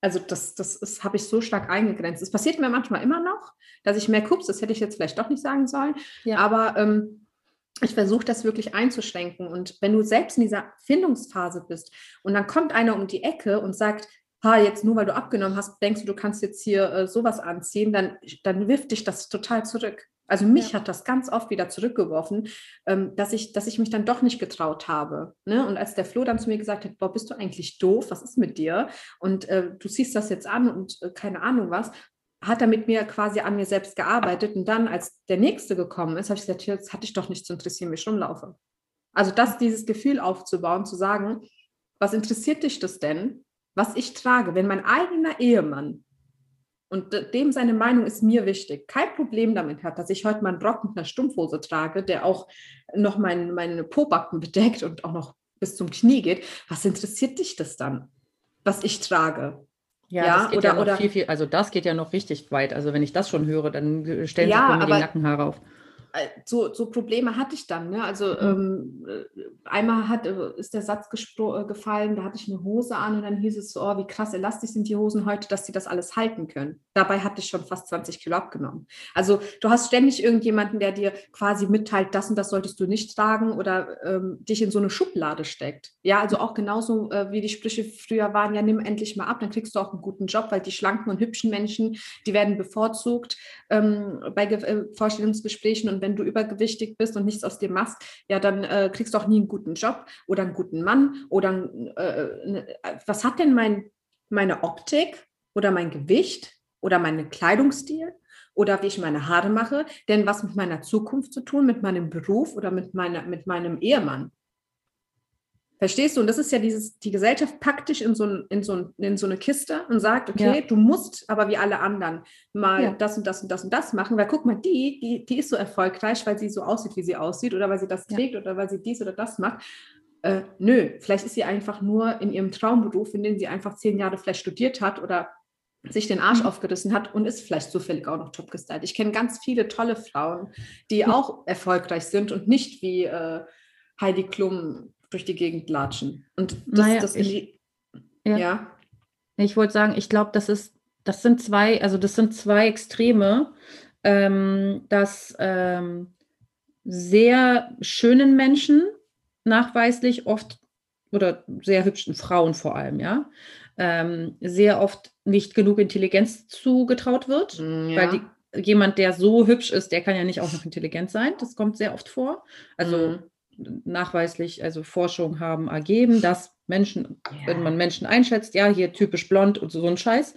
also das, das habe ich so stark eingegrenzt. Es passiert mir manchmal immer noch, dass ich merke, ups, das hätte ich jetzt vielleicht doch nicht sagen sollen. Ja. Aber ähm, ich versuche das wirklich einzuschränken. Und wenn du selbst in dieser Findungsphase bist und dann kommt einer um die Ecke und sagt, ha, jetzt nur weil du abgenommen hast, denkst du, du kannst jetzt hier äh, sowas anziehen, dann, dann wirft dich das total zurück. Also mich ja. hat das ganz oft wieder zurückgeworfen, ähm, dass, ich, dass ich mich dann doch nicht getraut habe. Ne? Und als der Flo dann zu mir gesagt hat, boah, bist du eigentlich doof, was ist mit dir? Und äh, du ziehst das jetzt an und äh, keine Ahnung was, hat er mit mir quasi an mir selbst gearbeitet. Und dann, als der Nächste gekommen ist, habe ich gesagt, jetzt hatte ich doch nicht zu interessieren, wie ich rumlaufe. Also das, dieses Gefühl aufzubauen, zu sagen, was interessiert dich das denn? Was ich trage, wenn mein eigener Ehemann und dem seine Meinung ist mir wichtig, kein Problem damit hat, dass ich heute mal einen Rock mit einer Stumpfhose trage, der auch noch mein, meine Pobacken bedeckt und auch noch bis zum Knie geht, was interessiert dich das dann, was ich trage?
Ja, ja, das geht oder, ja noch oder, viel, viel, also das geht ja noch richtig weit. Also wenn ich das schon höre, dann stellen
ja,
sich mir die Nackenhaare auf.
Äh, so, so Probleme hatte ich dann. Ne? Also mhm. ähm, äh, einmal hat, äh, ist der Satz gefallen, da hatte ich eine Hose an und dann hieß es so, oh, wie krass elastisch sind die Hosen heute, dass sie das alles halten können. Dabei hatte ich schon fast 20 Kilo abgenommen. Also du hast ständig irgendjemanden, der dir quasi mitteilt, das und das solltest du nicht tragen oder ähm, dich in so eine Schublade steckt. Ja, also auch genauso äh, wie die Sprüche früher waren, ja, nimm endlich mal ab, dann kriegst du auch einen guten Job, weil die schlanken und hübschen Menschen, die werden bevorzugt ähm, bei äh, Vorstellungsgesprächen und wenn du übergewichtig bist und nichts aus dir machst, ja, dann äh, kriegst du auch nie einen guten Job oder einen guten Mann oder äh, ne, was hat denn mein, meine Optik oder mein Gewicht oder mein Kleidungsstil oder wie ich meine Haare mache, denn was mit meiner Zukunft zu tun, mit meinem Beruf oder mit, meiner, mit meinem Ehemann? Verstehst du? Und das ist ja dieses, die Gesellschaft packt dich in so, in so, in so eine Kiste und sagt, okay, ja. du musst aber wie alle anderen mal ja. das und das und das und das machen, weil guck mal, die, die, die ist so erfolgreich, weil sie so aussieht, wie sie aussieht oder weil sie das trägt ja. oder weil sie dies oder das macht. Äh, nö, vielleicht ist sie einfach nur in ihrem Traumberuf, in dem sie einfach zehn Jahre vielleicht studiert hat oder sich den Arsch mhm. aufgerissen hat und ist vielleicht zufällig auch noch top gestylt. Ich kenne ganz viele tolle Frauen, die auch erfolgreich sind und nicht wie äh, Heidi Klum durch die Gegend latschen. Und das, naja, das
ich, ja. ja. Ich wollte sagen, ich glaube, das ist, das sind zwei, also das sind zwei Extreme, ähm, dass ähm, sehr schönen Menschen nachweislich oft oder sehr hübschen Frauen vor allem, ja, ähm, sehr oft nicht genug Intelligenz zugetraut wird, mm, ja. weil die, jemand, der so hübsch ist, der kann ja nicht auch noch intelligent sein. Das kommt sehr oft vor. Also mm nachweislich, also Forschung haben ergeben, dass Menschen, ja. wenn man Menschen einschätzt, ja, hier typisch blond und so, so ein Scheiß,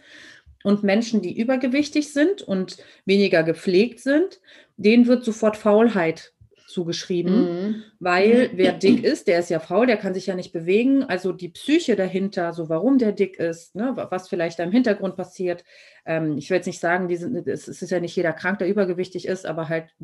und Menschen, die übergewichtig sind und weniger gepflegt sind, denen wird sofort Faulheit zugeschrieben, mhm. weil wer dick ist, der ist ja faul, der kann sich ja nicht bewegen. Also die Psyche dahinter, so warum der dick ist, ne, was vielleicht da im Hintergrund passiert. Ähm, ich will jetzt nicht sagen, die sind, es ist ja nicht jeder krank, der übergewichtig ist, aber halt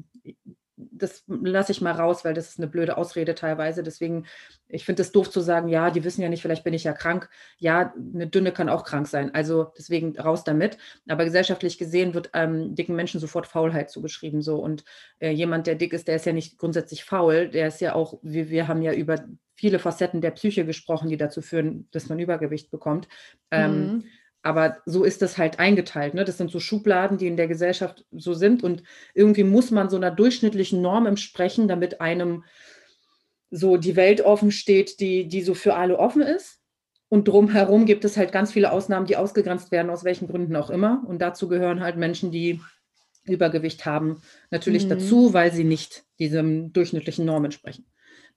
das lasse ich mal raus, weil das ist eine blöde Ausrede teilweise. Deswegen, ich finde es doof zu sagen, ja, die wissen ja nicht, vielleicht bin ich ja krank. Ja, eine Dünne kann auch krank sein. Also deswegen raus damit. Aber gesellschaftlich gesehen wird ähm, dicken Menschen sofort Faulheit zugeschrieben. So. Und äh, jemand, der dick ist, der ist ja nicht grundsätzlich faul. Der ist ja auch, wir, wir haben ja über viele Facetten der Psyche gesprochen, die dazu führen, dass man Übergewicht bekommt. Ähm, mhm. Aber so ist das halt eingeteilt. Ne? Das sind so Schubladen, die in der Gesellschaft so sind. Und irgendwie muss man so einer durchschnittlichen Norm entsprechen, damit einem so die Welt offen steht, die, die so für alle offen ist. Und drumherum gibt es halt ganz viele Ausnahmen, die ausgegrenzt werden, aus welchen Gründen auch immer. Und dazu gehören halt Menschen, die Übergewicht haben, natürlich mhm. dazu, weil sie nicht diesem durchschnittlichen Norm entsprechen.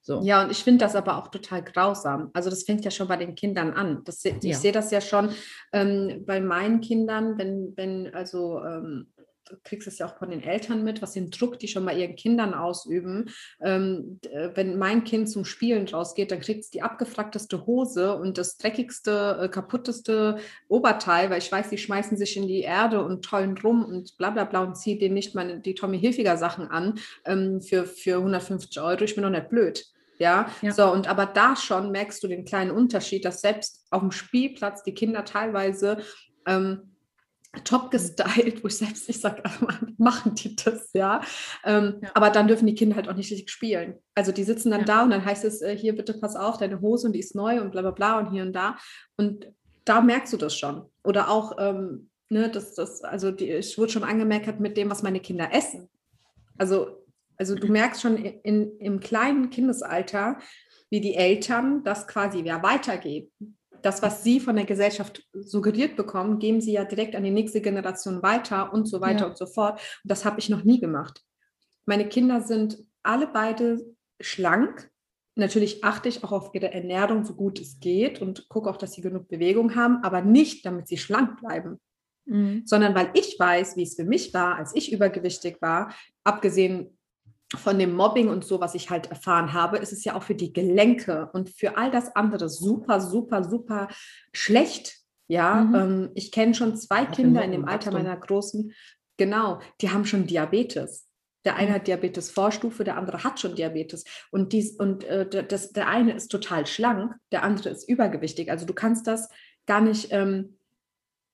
So. Ja, und ich finde das aber auch total grausam. Also das fängt ja schon bei den Kindern an. Das, ich ja. sehe das ja schon ähm, bei meinen Kindern, wenn, wenn, also ähm, du kriegst es ja auch von den Eltern mit, was den Druck, die schon bei ihren Kindern ausüben. Ähm, wenn mein Kind zum Spielen rausgeht, dann kriegt es die abgefragteste Hose und das dreckigste, äh, kaputteste Oberteil, weil ich weiß, die schmeißen sich in die Erde und tollen rum und bla bla bla und ziehen denen nicht meine, die Tommy Hilfiger Sachen an ähm, für, für 150 Euro. Ich bin doch nicht blöd. Ja? ja? so und aber da schon merkst du den kleinen Unterschied, dass selbst auf dem Spielplatz die Kinder teilweise ähm, top gestylt, wo ich selbst nicht sage, machen die das, ja? Ähm, ja? Aber dann dürfen die Kinder halt auch nicht richtig spielen. Also die sitzen dann ja. da und dann heißt es, äh, hier bitte pass auf, deine Hose und die ist neu und bla bla bla und hier und da. Und da merkst du das schon. Oder auch, ähm, ne, das, das, also die, ich wurde schon angemerkt mit dem, was meine Kinder essen. Also, also du merkst schon in, im kleinen Kindesalter, wie die Eltern das quasi ja weitergeben das, was sie von der Gesellschaft suggeriert bekommen, geben sie ja direkt an die nächste Generation weiter und so weiter ja. und so fort. Und das habe ich noch nie gemacht. Meine Kinder sind alle beide schlank. Natürlich achte ich auch auf ihre Ernährung, so gut es geht und gucke auch, dass sie genug Bewegung haben, aber nicht, damit sie schlank bleiben. Mhm. Sondern weil ich weiß, wie es für mich war, als ich übergewichtig war, abgesehen von dem Mobbing und so, was ich halt erfahren habe, ist es ja auch für die Gelenke und für all das andere super, super, super schlecht. Ja, mhm. ähm, ich kenne schon zwei auch Kinder in dem Alter meiner Großen, genau, die haben schon Diabetes. Der eine mhm. hat Diabetes Vorstufe, der andere hat schon Diabetes. Und, dies, und äh, das, der eine ist total schlank, der andere ist übergewichtig. Also du kannst das gar nicht, ähm,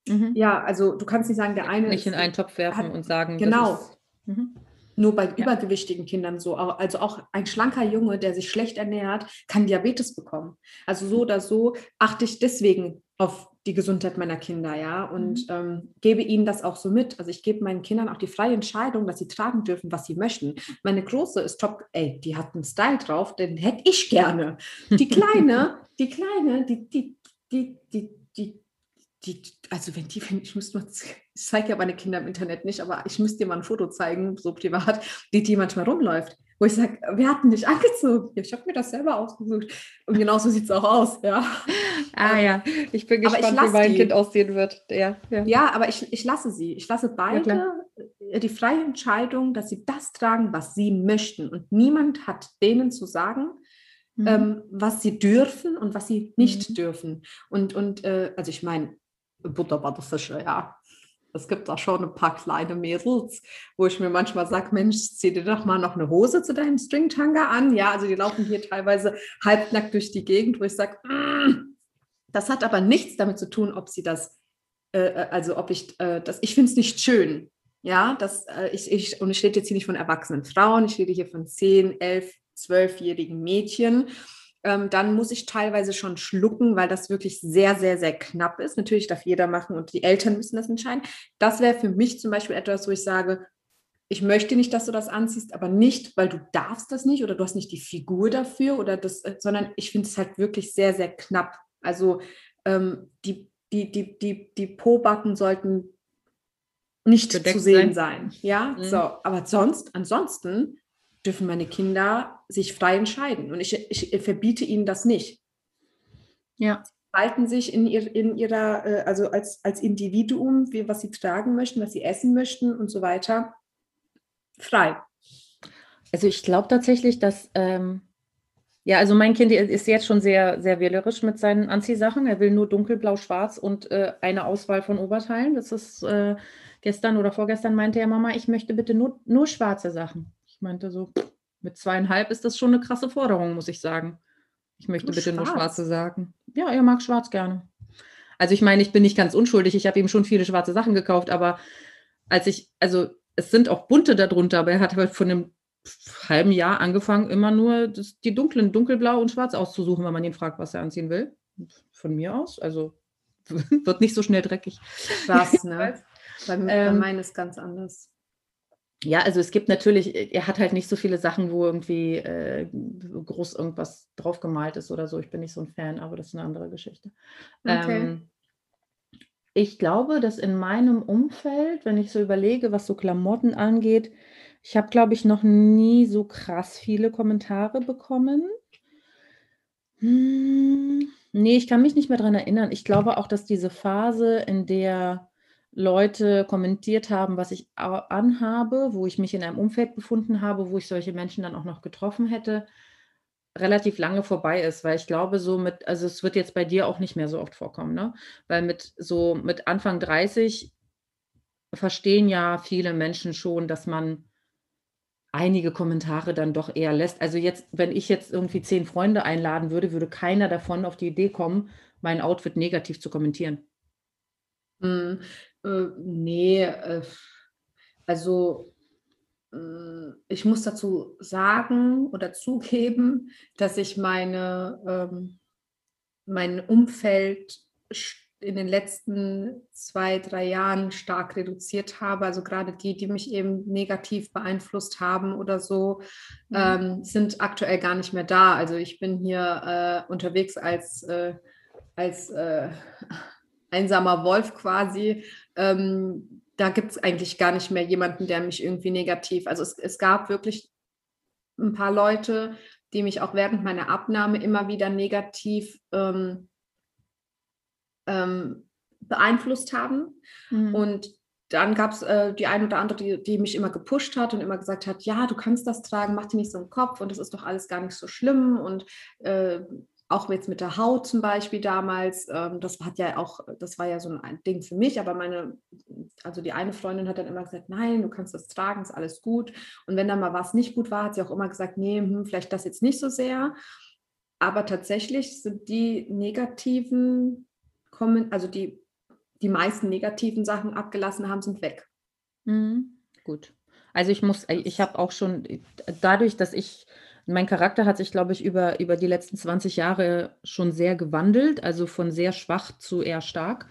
mhm. ja, also du kannst nicht sagen, der eine.
Nicht in einen Topf werfen hat, und sagen,
genau. Ist, mhm. Nur bei ja. übergewichtigen Kindern so. Also auch ein schlanker Junge, der sich schlecht ernährt, kann Diabetes bekommen. Also so oder so achte ich deswegen auf die Gesundheit meiner Kinder, ja, und mhm. ähm, gebe ihnen das auch so mit. Also ich gebe meinen Kindern auch die freie Entscheidung, dass sie tragen dürfen, was sie möchten. Meine Große ist top, ey, die hat einen Style drauf, den hätte ich gerne. Die Kleine, [laughs] die Kleine, die, die, die, die, die, die, also wenn die, ich müsste mal, ich zeige ja meine Kinder im Internet nicht, aber ich müsste dir mal ein Foto zeigen, so privat, wie die manchmal rumläuft wo ich sage, wer hat denn dich angezogen? Ja, ich habe mir das selber ausgesucht. Und genauso sieht es auch aus, ja.
Ah ähm, ja, ich bin gespannt, ich wie mein die. Kind aussehen wird. Ja,
ja. ja aber ich, ich lasse sie. Ich lasse beide ja, die freie Entscheidung, dass sie das tragen, was sie möchten. Und niemand hat denen zu sagen, mhm. ähm, was sie dürfen und was sie nicht mhm. dürfen. Und, und äh, also ich meine, Butter der Fische, ja es gibt auch schon ein paar kleine Mädels, wo ich mir manchmal sage, Mensch, zieh dir doch mal noch eine Hose zu deinem Stringtanga an. Ja, also die laufen hier teilweise halbnackt durch die Gegend, wo ich sage, mm. das hat aber nichts damit zu tun, ob sie das, äh, äh also ob ich äh, das, ich finde es nicht schön. Ja, das, äh, ich, ich, und ich rede jetzt hier nicht von erwachsenen Frauen, ich rede hier von 10, 11, 12-jährigen Mädchen ähm, dann muss ich teilweise schon schlucken, weil das wirklich sehr, sehr, sehr knapp ist. Natürlich darf jeder machen und die Eltern müssen das entscheiden. Das wäre für mich zum Beispiel etwas, wo ich sage, ich möchte nicht, dass du das anziehst, aber nicht, weil du darfst das nicht oder du hast nicht die Figur dafür oder das, äh, sondern ich finde es halt wirklich sehr, sehr knapp. Also ähm, die, die, die, die, die Po-Backen sollten nicht Bedeckt zu sehen sein. sein. Ja, mhm. so, aber sonst, ansonsten dürfen meine Kinder sich frei entscheiden. Und ich, ich verbiete ihnen das nicht. Ja. Halten sich in, ihr, in ihrer, äh, also als, als Individuum, wie, was sie tragen möchten, was sie essen möchten und so weiter, frei.
Also ich glaube tatsächlich, dass, ähm, ja, also mein Kind ist jetzt schon sehr, sehr wählerisch mit seinen Anziehsachen. Er will nur dunkelblau, schwarz und äh, eine Auswahl von Oberteilen. Das ist äh, gestern oder vorgestern meinte er, Mama, ich möchte bitte nur, nur schwarze Sachen. Ich meinte so, mit zweieinhalb ist das schon eine krasse Forderung, muss ich sagen. Ich möchte du bitte schwarz. nur schwarze sagen. Ja, er mag schwarz gerne. Also ich meine, ich bin nicht ganz unschuldig. Ich habe ihm schon viele schwarze Sachen gekauft, aber als ich, also es sind auch bunte darunter, aber er hat halt von einem halben Jahr angefangen, immer nur das, die dunklen, dunkelblau und schwarz auszusuchen, wenn man ihn fragt, was er anziehen will. Von mir aus. Also [laughs] wird nicht so schnell dreckig.
Krass, ne? [laughs] bei, bei ähm, meinen ist ganz anders.
Ja, also es gibt natürlich, er hat halt nicht so viele Sachen, wo irgendwie äh, groß irgendwas draufgemalt ist oder so. Ich bin nicht so ein Fan, aber das ist eine andere Geschichte. Okay. Ähm, ich glaube, dass in meinem Umfeld, wenn ich so überlege, was so Klamotten angeht, ich habe, glaube ich, noch nie so krass viele Kommentare bekommen. Hm, nee, ich kann mich nicht mehr daran erinnern. Ich glaube auch, dass diese Phase, in der Leute kommentiert haben, was ich anhabe, wo ich mich in einem Umfeld befunden habe, wo ich solche Menschen dann auch noch getroffen hätte, relativ lange vorbei ist, weil ich glaube, so mit, also es wird jetzt bei dir auch nicht mehr so oft vorkommen, ne? Weil mit so mit Anfang 30 verstehen ja viele Menschen schon, dass man einige Kommentare dann doch eher lässt. Also jetzt, wenn ich jetzt irgendwie zehn Freunde einladen würde, würde keiner davon auf die Idee kommen, mein Outfit negativ zu kommentieren.
Äh, ne, äh, also, hm, ich muss dazu sagen oder [laughs] zugeben, dass ich meine ähm, mein Umfeld in den letzten zwei, drei Jahren stark reduziert habe. Also gerade die, die mich eben negativ beeinflusst haben oder so, Mhm. ähm, sind aktuell gar nicht mehr da. Also ich bin hier äh, unterwegs als, äh, als äh, einsamer Wolf quasi. Ähm, da gibt es eigentlich gar nicht mehr jemanden, der mich irgendwie negativ. Also es, es gab wirklich ein paar Leute, die mich auch während meiner Abnahme immer wieder negativ ähm, ähm, beeinflusst haben. Mhm. Und dann gab es äh, die eine oder andere, die, die, mich immer gepusht hat und immer gesagt hat, ja, du kannst das tragen, mach dir nicht so einen Kopf und das ist doch alles gar nicht so schlimm und äh, auch jetzt mit der Haut zum Beispiel damals, ähm, das hat ja auch, das war ja so ein Ding für mich, aber meine, also die eine Freundin hat dann immer gesagt, nein, du kannst das tragen, ist alles gut. Und wenn da mal was nicht gut war, hat sie auch immer gesagt, nee, hm, vielleicht das jetzt nicht so sehr. Aber tatsächlich sind die negativen, kommen, also die die meisten negativen Sachen abgelassen haben, sind weg.
Mhm. Gut. Also ich muss, ich habe auch schon, dadurch, dass ich, mein Charakter hat sich, glaube ich, über, über die letzten 20 Jahre schon sehr gewandelt, also von sehr schwach zu eher stark.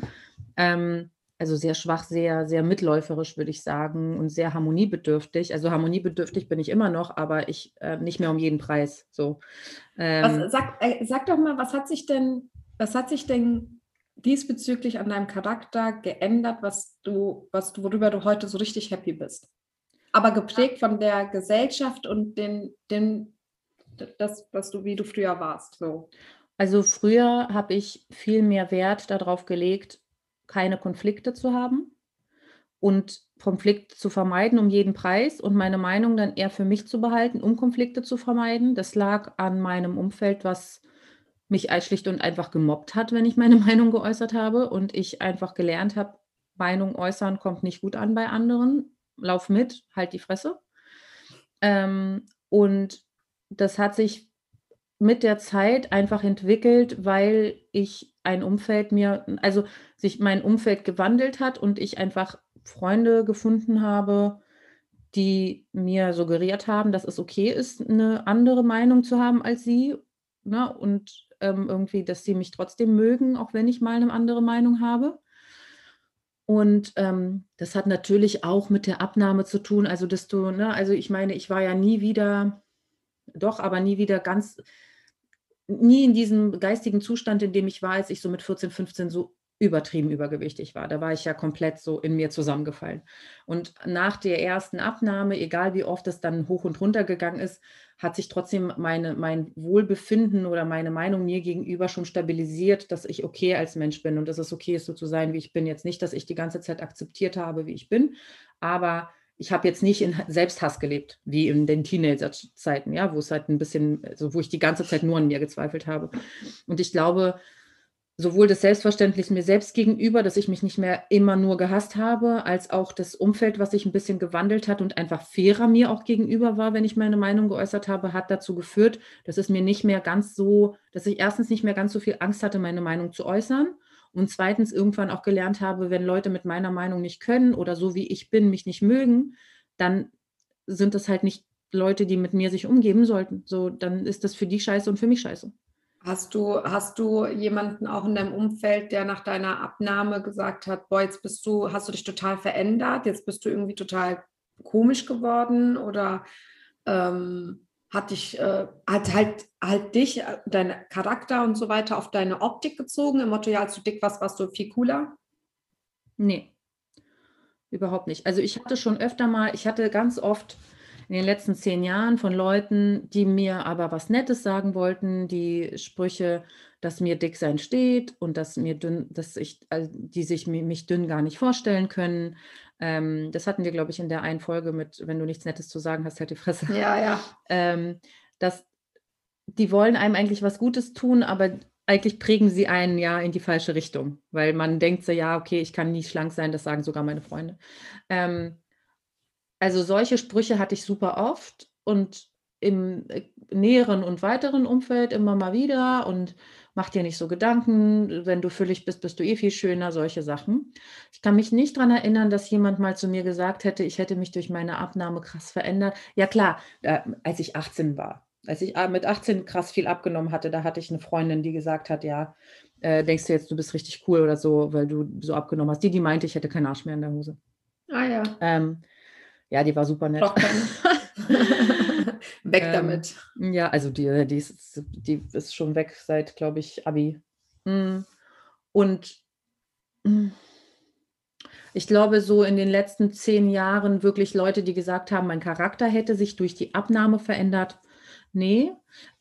Ähm, also sehr schwach, sehr, sehr mitläuferisch, würde ich sagen, und sehr harmoniebedürftig. Also harmoniebedürftig bin ich immer noch, aber ich äh, nicht mehr um jeden Preis. So.
Ähm, was, sag, äh, sag doch mal, was hat sich denn, was hat sich denn diesbezüglich an deinem Charakter geändert, was du, was du, worüber du heute so richtig happy bist? Aber geprägt von der Gesellschaft und den, den, das, was du, wie du früher warst. So.
Also früher habe ich viel mehr Wert darauf gelegt, keine Konflikte zu haben und Konflikte zu vermeiden um jeden Preis und meine Meinung dann eher für mich zu behalten, um Konflikte zu vermeiden. Das lag an meinem Umfeld, was mich schlicht und einfach gemobbt hat, wenn ich meine [laughs] Meinung geäußert habe und ich einfach gelernt habe, Meinung äußern kommt nicht gut an bei anderen. Lauf mit, halt die Fresse. Ähm, und das hat sich mit der Zeit einfach entwickelt, weil ich ein Umfeld mir, also sich mein Umfeld gewandelt hat und ich einfach Freunde gefunden habe, die mir suggeriert haben, dass es okay ist, eine andere Meinung zu haben als sie. Ne? Und ähm, irgendwie, dass sie mich trotzdem mögen, auch wenn ich mal eine andere Meinung habe. Und ähm, das hat natürlich auch mit der Abnahme zu tun. Also, dass du, ne, also ich meine, ich war ja nie wieder, doch, aber nie wieder ganz, nie in diesem geistigen Zustand, in dem ich war, als ich so mit 14, 15 so übertrieben übergewichtig war. Da war ich ja komplett so in mir zusammengefallen. Und nach der ersten Abnahme, egal wie oft es dann hoch und runter gegangen ist, hat sich trotzdem meine, mein Wohlbefinden oder meine Meinung mir gegenüber schon stabilisiert, dass ich okay als Mensch bin und dass es okay ist, so zu sein, wie ich bin. Jetzt nicht, dass ich die ganze Zeit akzeptiert habe, wie ich bin, aber ich habe jetzt nicht in Selbsthass gelebt, wie in den Teenagerzeiten, ja, wo es halt ein bisschen, also wo ich die ganze Zeit nur an mir gezweifelt habe. Und ich glaube, sowohl das Selbstverständnis mir selbst gegenüber, dass ich mich nicht mehr immer nur gehasst habe, als auch das Umfeld, was sich ein bisschen gewandelt hat und einfach fairer mir auch gegenüber war, wenn ich meine Meinung geäußert habe, hat dazu geführt, dass es mir nicht mehr ganz so, dass ich erstens nicht mehr ganz so viel Angst hatte, meine Meinung zu äußern und zweitens irgendwann auch gelernt habe, wenn Leute mit meiner Meinung nicht können oder so wie ich bin, mich nicht mögen, dann sind das halt nicht Leute, die mit mir sich umgeben sollten. So, dann ist das für die scheiße und für mich scheiße.
Hast du, hast du jemanden auch in deinem Umfeld, der nach deiner Abnahme gesagt hat, boah, jetzt bist du, hast du dich total verändert, jetzt bist du irgendwie total komisch geworden oder ähm, hat dich, äh, hat halt, halt dich, äh, dein Charakter und so weiter auf deine Optik gezogen, im Motto, ja, als du dick warst, warst du viel cooler?
Nee, überhaupt nicht. Also ich hatte schon öfter mal, ich hatte ganz oft in den letzten zehn Jahren von Leuten, die mir aber was Nettes sagen wollten, die Sprüche, dass mir dick sein steht und dass mir dünn, dass ich, also die sich mich dünn gar nicht vorstellen können. Ähm, das hatten wir, glaube ich, in der einen Folge mit, wenn du nichts Nettes zu sagen hast, halt die Fresse.
Ja, ja. [laughs]
Ähm, dass die wollen einem eigentlich was Gutes tun, aber eigentlich prägen sie einen ja in die falsche Richtung, weil man denkt so, ja, okay, ich kann nie schlank sein, das sagen sogar meine Freunde. Ähm, also solche Sprüche hatte ich super oft und im äh, näheren und weiteren Umfeld immer mal wieder und mach dir nicht so Gedanken, wenn du füllig bist, bist du eh viel schöner, solche Sachen. Ich kann mich nicht daran erinnern, dass jemand mal zu mir gesagt hätte, ich hätte mich durch meine Abnahme krass verändert. Ja klar, als ich 18 war, als ich äh, mit 18 krass viel abgenommen hatte, da hatte ich eine Freundin, die gesagt hat, ja, äh, denkst du jetzt, du bist richtig cool oder so, weil du so abgenommen hast. Die, die meinte, ich hätte keinen Arsch mehr in der Hose.
Ah ja.
Ähm, ja, die war super nett. [laughs]
weg ähm, damit.
Ja, also die, die, ist, die ist schon weg seit, glaube ich, Abi. Mm. Und mm, ich glaube, so in den letzten zehn Jahren wirklich Leute, die gesagt haben, mein Charakter hätte sich durch die Abnahme verändert. Nee,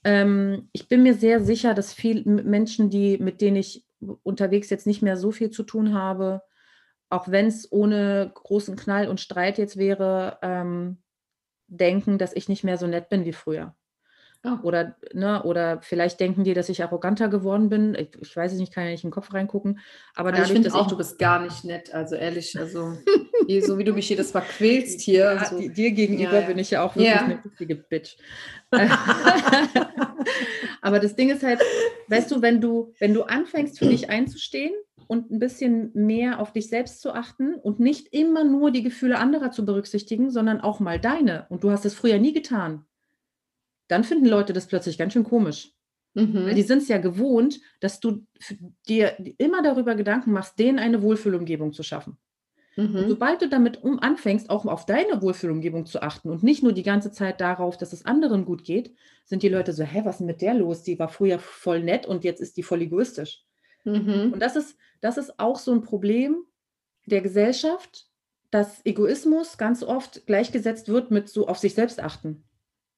ähm, ich bin mir sehr sicher, dass viele Menschen, die, mit denen ich unterwegs jetzt nicht mehr so viel zu tun habe, auch wenn es ohne großen Knall und Streit jetzt wäre, ähm, denken, dass ich nicht mehr so nett bin wie früher. Oh. Oder, ne, oder vielleicht denken die, dass ich arroganter geworden bin. Ich, ich weiß es nicht, kann ja nicht in den Kopf reingucken. Aber
dadurch, ich finde auch, ich, du bist gar nicht nett. Also ehrlich, also [laughs] so wie du mich jedes Mal quälst hier.
Ja, so. Dir gegenüber ja, bin ich ja auch wirklich ja. eine richtige Bitch. [laughs] aber das Ding ist halt, weißt du, wenn du, wenn du anfängst, für [clears throat] dich einzustehen und ein bisschen mehr auf dich selbst zu achten und nicht immer nur die Gefühle anderer zu berücksichtigen, sondern auch mal deine. Und du hast es früher nie getan dann finden Leute das plötzlich ganz schön komisch. Mhm. Weil die sind es ja gewohnt, dass du dir immer darüber Gedanken machst, denen eine Wohlfühlumgebung zu schaffen. Mhm. sobald du damit um anfängst, auch auf deine Wohlfühlumgebung zu achten und nicht nur die ganze Zeit darauf, dass es anderen gut geht, sind die Leute so, hä, was ist mit der los? Die war früher voll nett und jetzt ist die voll egoistisch. Mhm. Und das ist, das ist auch so ein Problem der Gesellschaft, dass Egoismus ganz oft gleichgesetzt wird mit so auf sich selbst achten.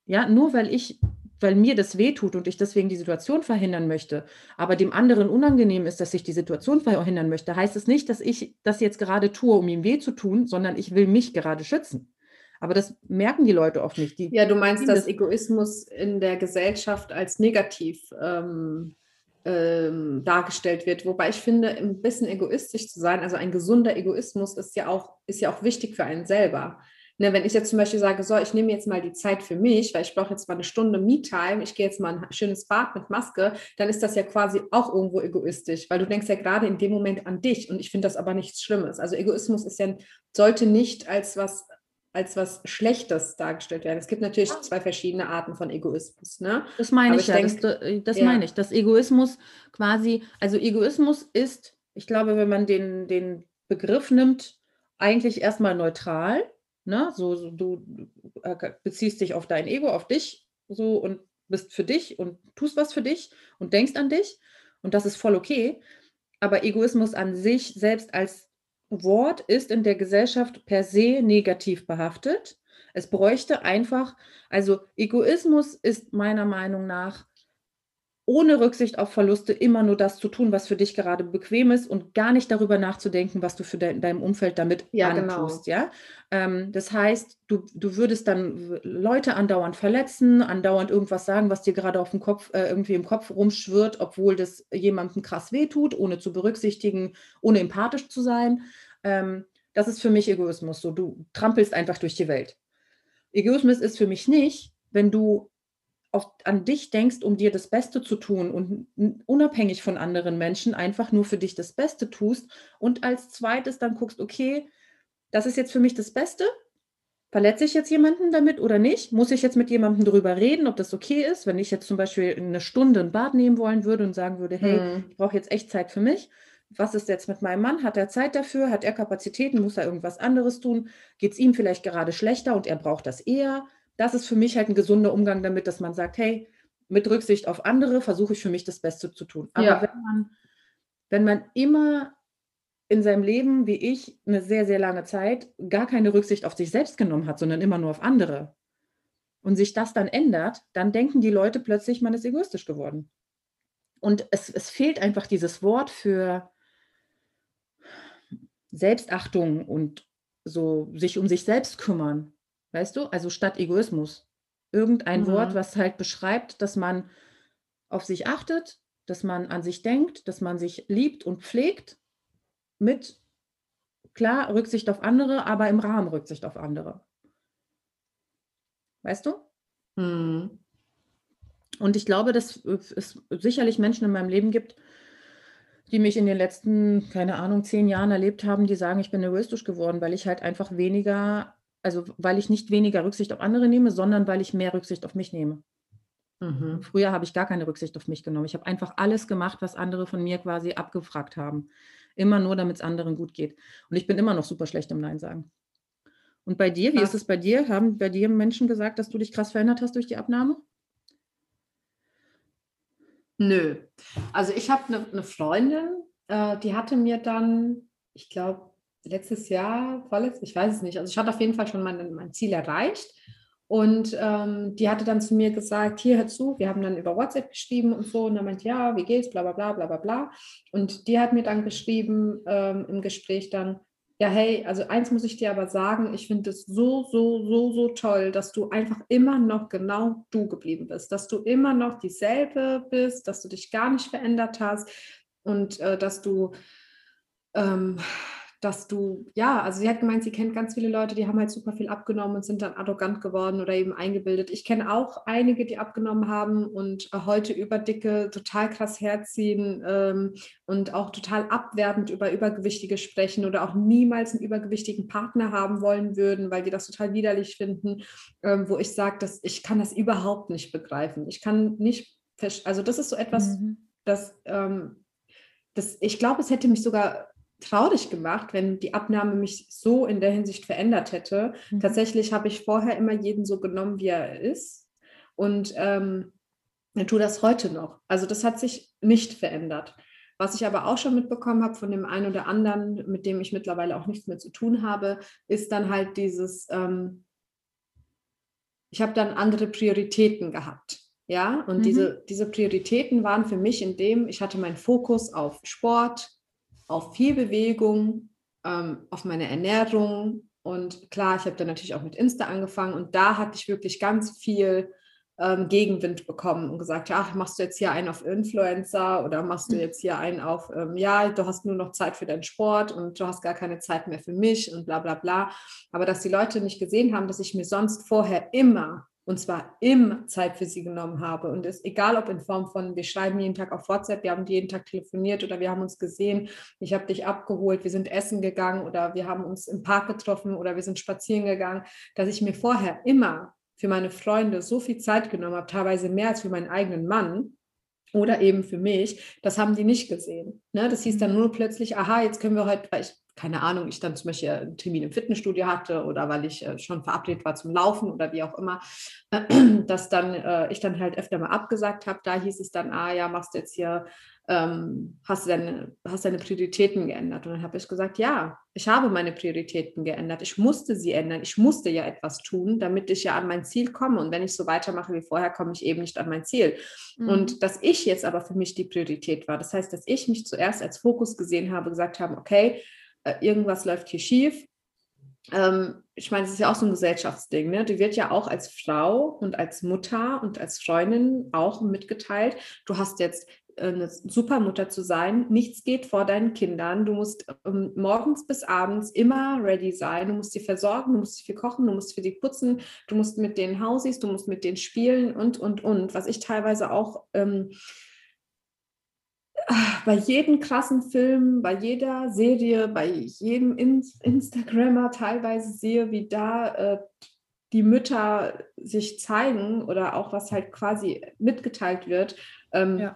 Ja, nur weil ich, weil mir das wehtut und ich deswegen die Situation verhindern möchte, aber dem anderen unangenehm ist, dass ich die Situation verhindern möchte, heißt es nicht, dass ich das jetzt gerade tue, um ihm weh zu tun, sondern ich will mich gerade schützen. Aber das merken die Leute oft nicht. Die,
ja, du meinst, dass Egoismus in der Gesellschaft als negativ ähm, ähm, dargestellt wird. Wobei ich finde, ein bisschen egoistisch zu sein, also ein gesunder Egoismus ist ja auch, ist ja auch wichtig für einen selber. Ne, wenn ich jetzt zum Beispiel sage, so, ich nehme jetzt mal die Zeit für mich, weil ich brauche jetzt mal eine Stunde Me-Time, ich gehe jetzt mal ein schönes Bad mit Maske, dann ist das ja quasi auch irgendwo egoistisch, weil du denkst ja gerade in dem Moment an dich und ich finde das aber nichts Schlimmes. Also Egoismus ist ja, sollte nicht als was als was Schlechtes dargestellt werden. Es gibt natürlich zwei verschiedene Arten von Egoismus. Ne?
Das meine ich, ich ja. Denk, das, das ja. meine ich. Das Egoismus quasi, also Egoismus ist, ich glaube, wenn man den, den Begriff nimmt, eigentlich erstmal neutral. Ne? So, so, du äh, beziehst dich auf dein Ego, auf dich so und bist für dich und tust was für dich und denkst an dich und das ist voll okay. Aber Egoismus an sich selbst als Wort ist in der Gesellschaft per se negativ behaftet. Es bräuchte einfach, also Egoismus ist meiner Meinung nach ohne Rücksicht auf Verluste immer nur das zu tun, was für dich gerade bequem ist und gar nicht darüber nachzudenken, was du für de deinem Umfeld damit ja, antust. Genau. Ja? Ähm, das heißt, du, du würdest dann Leute andauernd verletzen, andauernd irgendwas sagen, was dir gerade auf dem Kopf, äh, irgendwie im Kopf rumschwirrt, obwohl das jemandem krass wehtut, ohne zu berücksichtigen, ohne empathisch zu sein. Ähm, das ist für mich Egoismus. So, du trampelst einfach durch die Welt. Egoismus ist für mich nicht, wenn du auf, an dich denkst, um dir das Beste zu tun und unabhängig von anderen Menschen einfach nur für dich das Beste tust und als zweites dann guckst, okay, das ist jetzt für mich das Beste. Verletze ich jetzt jemanden damit oder nicht? Muss ich jetzt mit jemandem darüber reden, ob das okay ist? Wenn ich jetzt zum Beispiel eine Stunde ein Bad nehmen wollen würde und sagen würde, hey, hm. ich brauche jetzt echt Zeit für mich. Was ist jetzt mit meinem Mann? Hat er Zeit dafür? Hat er Kapazitäten? Muss er irgendwas anderes tun? Geht es ihm vielleicht gerade schlechter und er braucht das eher? Das ist für mich halt ein gesunder Umgang damit, dass man sagt, hey, mit Rücksicht auf andere versuche ich für mich das Beste zu tun. Aber ja. wenn, man, wenn man immer in seinem Leben, wie ich, eine sehr, sehr lange Zeit gar keine Rücksicht auf sich selbst genommen hat, sondern immer nur auf andere und sich das dann ändert, dann denken die Leute plötzlich, man ist egoistisch geworden. Und es, es fehlt einfach dieses Wort für Selbstachtung und so sich um sich selbst kümmern. Weißt du? Also statt Egoismus. Irgendein mhm. Wort, was halt beschreibt, dass man auf sich achtet, dass man an sich denkt, dass man sich liebt und pflegt mit klar Rücksicht auf andere, aber im Rahmen Rücksicht auf andere. Weißt du? Mhm. Und ich glaube, dass es sicherlich Menschen in meinem Leben gibt, die mich in den letzten, keine Ahnung, zehn Jahren erlebt haben, die sagen, ich bin egoistisch geworden, weil ich halt einfach weniger also weil ich nicht weniger Rücksicht auf andere nehme, sondern weil ich mehr Rücksicht auf mich nehme. Mhm. Früher habe ich gar keine Rücksicht auf mich genommen. Ich habe einfach alles gemacht, was andere von mir quasi abgefragt haben. Immer nur, damit es anderen gut geht. Und ich bin immer noch super schlecht im Nein sagen. Und bei dir, wie Ach. ist es bei dir? Haben bei dir Menschen gesagt, dass du dich krass verändert hast durch die Abnahme?
Nö. Also ich habe eine ne Freundin, äh, die hatte mir dann, ich glaube, letztes Jahr, vorletztes, ich weiß es nicht. Also ich hatte auf jeden Fall schon mein, mein Ziel erreicht. Und ähm, die hatte dann zu mir gesagt, hier hör zu, wir haben dann über WhatsApp geschrieben und so. Und dann meinte, ja, wie geht's, bla bla bla bla bla bla. Und die hat mir dann geschrieben ähm, im Gespräch dann, ja, hey, also eins muss ich dir aber sagen, ich finde es so, so, so, so toll, dass du einfach immer noch genau du geblieben bist, dass du immer noch dieselbe bist, dass du dich gar nicht verändert hast und äh, dass du ähm, dass du, ja, also sie hat gemeint, sie kennt ganz viele Leute, die haben halt super viel abgenommen und sind dann arrogant geworden oder eben eingebildet. Ich kenne auch einige, die abgenommen haben und äh, heute über Dicke total krass herziehen ähm, und auch total abwertend über Übergewichtige sprechen oder auch niemals einen übergewichtigen Partner haben wollen würden, weil die das total widerlich finden, ähm, wo ich sage, dass ich kann das überhaupt nicht begreifen. Ich kann nicht, also das ist so etwas, mhm. das, ähm, das, ich glaube, es hätte mich sogar traurig gemacht, wenn die Abnahme mich so in der Hinsicht verändert hätte. Mhm. Tatsächlich habe ich vorher immer jeden so genommen, wie er ist. Und ähm, tue das heute noch. Also das hat sich nicht verändert. Was ich aber auch schon mitbekommen habe von dem einen oder anderen, mit dem ich mittlerweile auch nichts mehr zu tun habe, ist dann halt dieses, ähm, ich habe dann andere Prioritäten gehabt. Ja, und mhm. diese, diese Prioritäten waren für mich in dem, ich hatte meinen Fokus auf Sport, auf viel Bewegung, ähm, auf meine Ernährung. Und klar, ich habe dann natürlich auch mit Insta angefangen und da hatte ich wirklich ganz viel ähm, Gegenwind bekommen und gesagt, ja, ach, machst du jetzt hier einen auf Influencer oder machst du hm. jetzt hier einen auf, ähm, ja, du hast nur noch Zeit für deinen Sport und du hast gar keine Zeit mehr für mich und bla bla bla. Aber dass die Leute nicht gesehen haben, dass ich mir sonst vorher immer und zwar immer Zeit für sie genommen habe. Und es egal, ob in Form von, wir schreiben jeden Tag auf WhatsApp, wir haben jeden Tag telefoniert oder wir haben uns gesehen, ich habe dich abgeholt, wir sind essen gegangen oder wir haben uns im Park getroffen oder wir sind spazieren gegangen, dass ich mir vorher immer für meine Freunde so viel Zeit genommen habe, teilweise mehr als für meinen eigenen Mann, oder eben für mich, das haben die nicht gesehen. Ne? Das hieß dann mhm. nur plötzlich, aha, jetzt können wir heute, ich keine Ahnung, ich dann zum Beispiel einen Termin im Fitnessstudio hatte oder weil ich äh, schon verabredet war zum Laufen oder wie auch immer, [clears throat] dass dann äh, ich dann halt öfter mal abgesagt habe. Da hieß es dann, ah ja, machst du jetzt hier, ähm, hast, du deine, hast deine Prioritäten geändert? Und dann habe ich gesagt, ja, ich habe meine Prioritäten geändert. Ich musste sie ändern. Ich musste ja etwas tun, damit ich ja an mein Ziel komme. Und wenn ich so weitermache wie vorher, komme ich eben nicht an mein Ziel. Mhm. Und dass ich jetzt aber für mich die Priorität war, das heißt, dass ich mich zuerst als Fokus gesehen habe, gesagt habe, okay, äh, irgendwas läuft hier schief. Ähm, ich meine, es ist ja auch so ein Gesellschaftsding. Ne? Die wird ja auch als Frau und als Mutter und als Freundin auch mitgeteilt. Du hast jetzt äh, eine Supermutter zu sein. Nichts geht vor deinen Kindern. Du musst ähm, morgens bis abends immer ready sein. Du musst sie versorgen, du musst sie viel kochen, du musst für sie putzen, du musst mit denen Hausies, du musst mit denen spielen und, und, und. Was ich teilweise auch ähm, bei jedem krassen Film, bei jeder Serie, bei jedem In Instagrammer teilweise sehe, wie da äh, die Mütter sich zeigen oder auch was halt quasi mitgeteilt wird. Ähm, ja.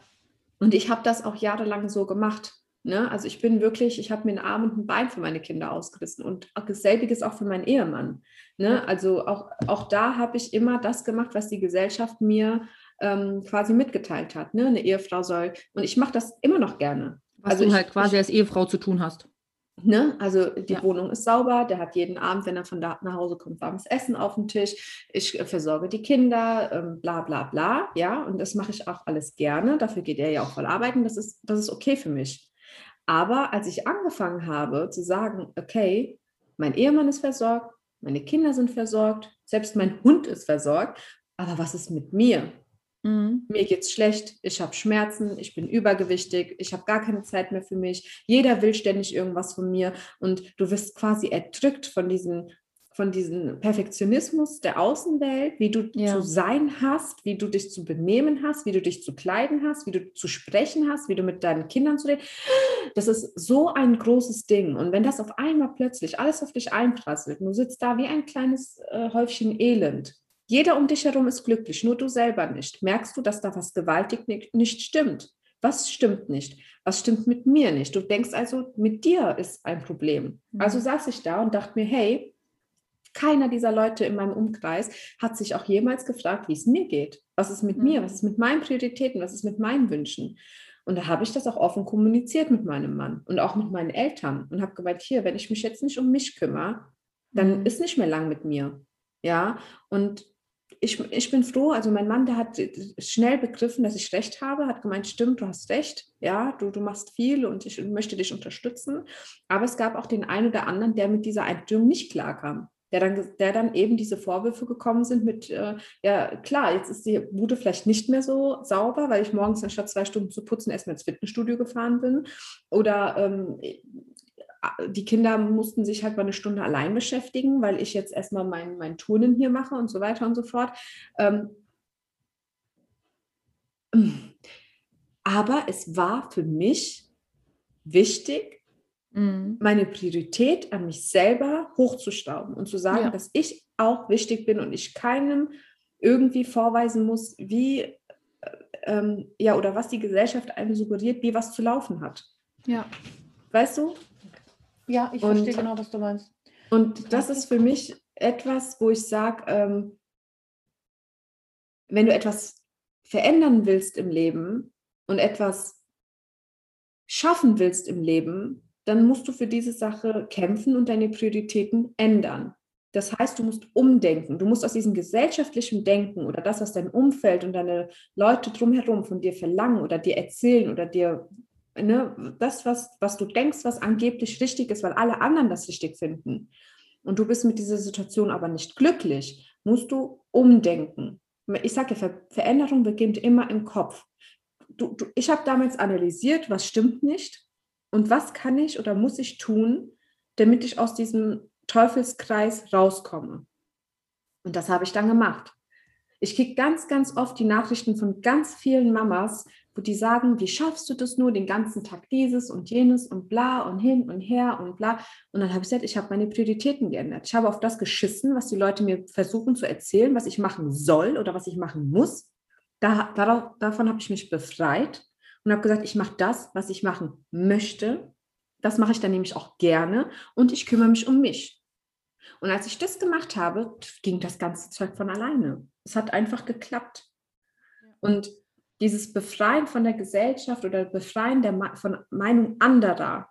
Und ich habe das auch jahrelang so gemacht. Ne? Also ich bin wirklich, ich habe mir einen Arm und ein Bein für meine Kinder ausgerissen und dasselbe auch für meinen Ehemann. Ne? Also auch, auch da habe ich immer das gemacht, was die Gesellschaft mir ähm, quasi mitgeteilt hat. Ne? Eine Ehefrau soll, und ich mache das immer noch gerne.
Was also du ich, halt quasi ich, als Ehefrau zu tun hast.
Ne? Also die ja. Wohnung ist sauber, der hat jeden Abend, wenn er von da nach Hause kommt, warmes Essen auf dem Tisch. Ich äh, versorge die Kinder, ähm, bla bla bla. Ja, und das mache ich auch alles gerne. Dafür geht er ja auch voll arbeiten. Das ist, das ist okay für mich. Aber als ich angefangen habe zu sagen, okay, mein Ehemann ist versorgt, meine Kinder sind versorgt, selbst mein Hund ist versorgt, aber was ist mit mir? Mhm. Mir geht's schlecht, ich habe Schmerzen, ich bin übergewichtig, ich habe gar keine Zeit mehr für mich. Jeder will ständig irgendwas von mir und du wirst quasi erdrückt von diesem von diesem Perfektionismus der Außenwelt, wie du ja. zu sein hast, wie du dich zu benehmen hast, wie du dich zu kleiden hast, wie du zu sprechen hast, wie du mit deinen Kindern zu reden. Das ist so ein großes Ding. Und wenn das auf einmal plötzlich alles auf dich einprasselt, du sitzt da wie ein kleines äh, Häufchen Elend jeder um dich herum ist glücklich, nur du selber nicht. Merkst du, dass da was gewaltig nicht stimmt? Was stimmt nicht? Was stimmt mit mir nicht? Du denkst also, mit dir ist ein Problem. Mhm. Also saß ich da und dachte mir, hey, keiner dieser Leute in meinem Umkreis hat sich auch jemals gefragt, wie es mir geht. Was ist mit mhm. mir? Was ist mit meinen Prioritäten? Was ist mit meinen Wünschen? Und da habe ich das auch offen kommuniziert mit meinem Mann und auch mit meinen Eltern und habe gemeint, hier, wenn ich mich jetzt nicht um mich kümmere, dann mhm. ist nicht mehr lang mit mir. Ja, und ich, ich bin froh, also mein Mann, der hat schnell begriffen, dass ich recht habe, hat gemeint, stimmt, du hast recht, ja, du, du machst viel und ich möchte dich unterstützen. Aber es gab auch den einen oder anderen, der mit dieser Einstellung nicht klarkam. Der dann, der dann eben diese Vorwürfe gekommen sind mit, äh, ja klar, jetzt ist die Bude vielleicht nicht mehr so sauber, weil ich morgens anstatt zwei Stunden zu putzen erstmal ins Fitnessstudio gefahren bin. Oder ähm, die Kinder mussten sich halt mal eine Stunde allein beschäftigen, weil ich jetzt erstmal mein, mein Turnen hier mache und so weiter und so fort. Ähm, aber es war für mich wichtig, mhm. meine Priorität an mich selber hochzustauben und zu sagen, ja. dass ich auch wichtig bin und ich keinem irgendwie vorweisen muss, wie äh, ähm, ja oder was die Gesellschaft einem suggeriert, wie was zu laufen hat.
Ja.
Weißt du?
Ja, ich und, verstehe genau, was du meinst.
Und das ist für mich etwas, wo ich sage, ähm, wenn du etwas verändern willst im Leben und etwas schaffen willst im Leben, dann musst du für diese Sache kämpfen und deine Prioritäten ändern. Das heißt, du musst umdenken. Du musst aus diesem gesellschaftlichen Denken oder das, was dein Umfeld und deine Leute drumherum von dir verlangen oder dir erzählen oder dir ne, das, was, was du denkst, was angeblich richtig ist, weil alle anderen das richtig finden, und du bist mit dieser Situation aber nicht glücklich, musst du umdenken. Ich sage ja, Ver Veränderung beginnt immer im Kopf. Du, du, ich habe damals analysiert, was stimmt nicht und was kann ich oder muss ich tun, damit ich aus diesem Teufelskreis rauskomme. Und das habe ich dann gemacht. Ich kriege ganz, ganz oft die Nachrichten von ganz vielen Mamas, wo die sagen, wie schaffst du das nur, den ganzen Tag dieses und jenes und bla und hin und her und bla. Und dann habe ich gesagt, ich habe meine Prioritäten geändert. Ich habe auf das geschissen, was die Leute mir versuchen zu erzählen, was ich machen soll oder was ich machen muss. Da, darauf, davon habe ich mich befreit und habe gesagt, ich mache das, was ich machen möchte. Das mache ich dann nämlich auch gerne und ich kümmere mich um mich. Und als ich das gemacht habe, ging das ganze Zeug von alleine. Es hat einfach geklappt. Und dieses Befreien von der Gesellschaft oder Befreien der, von Meinung anderer,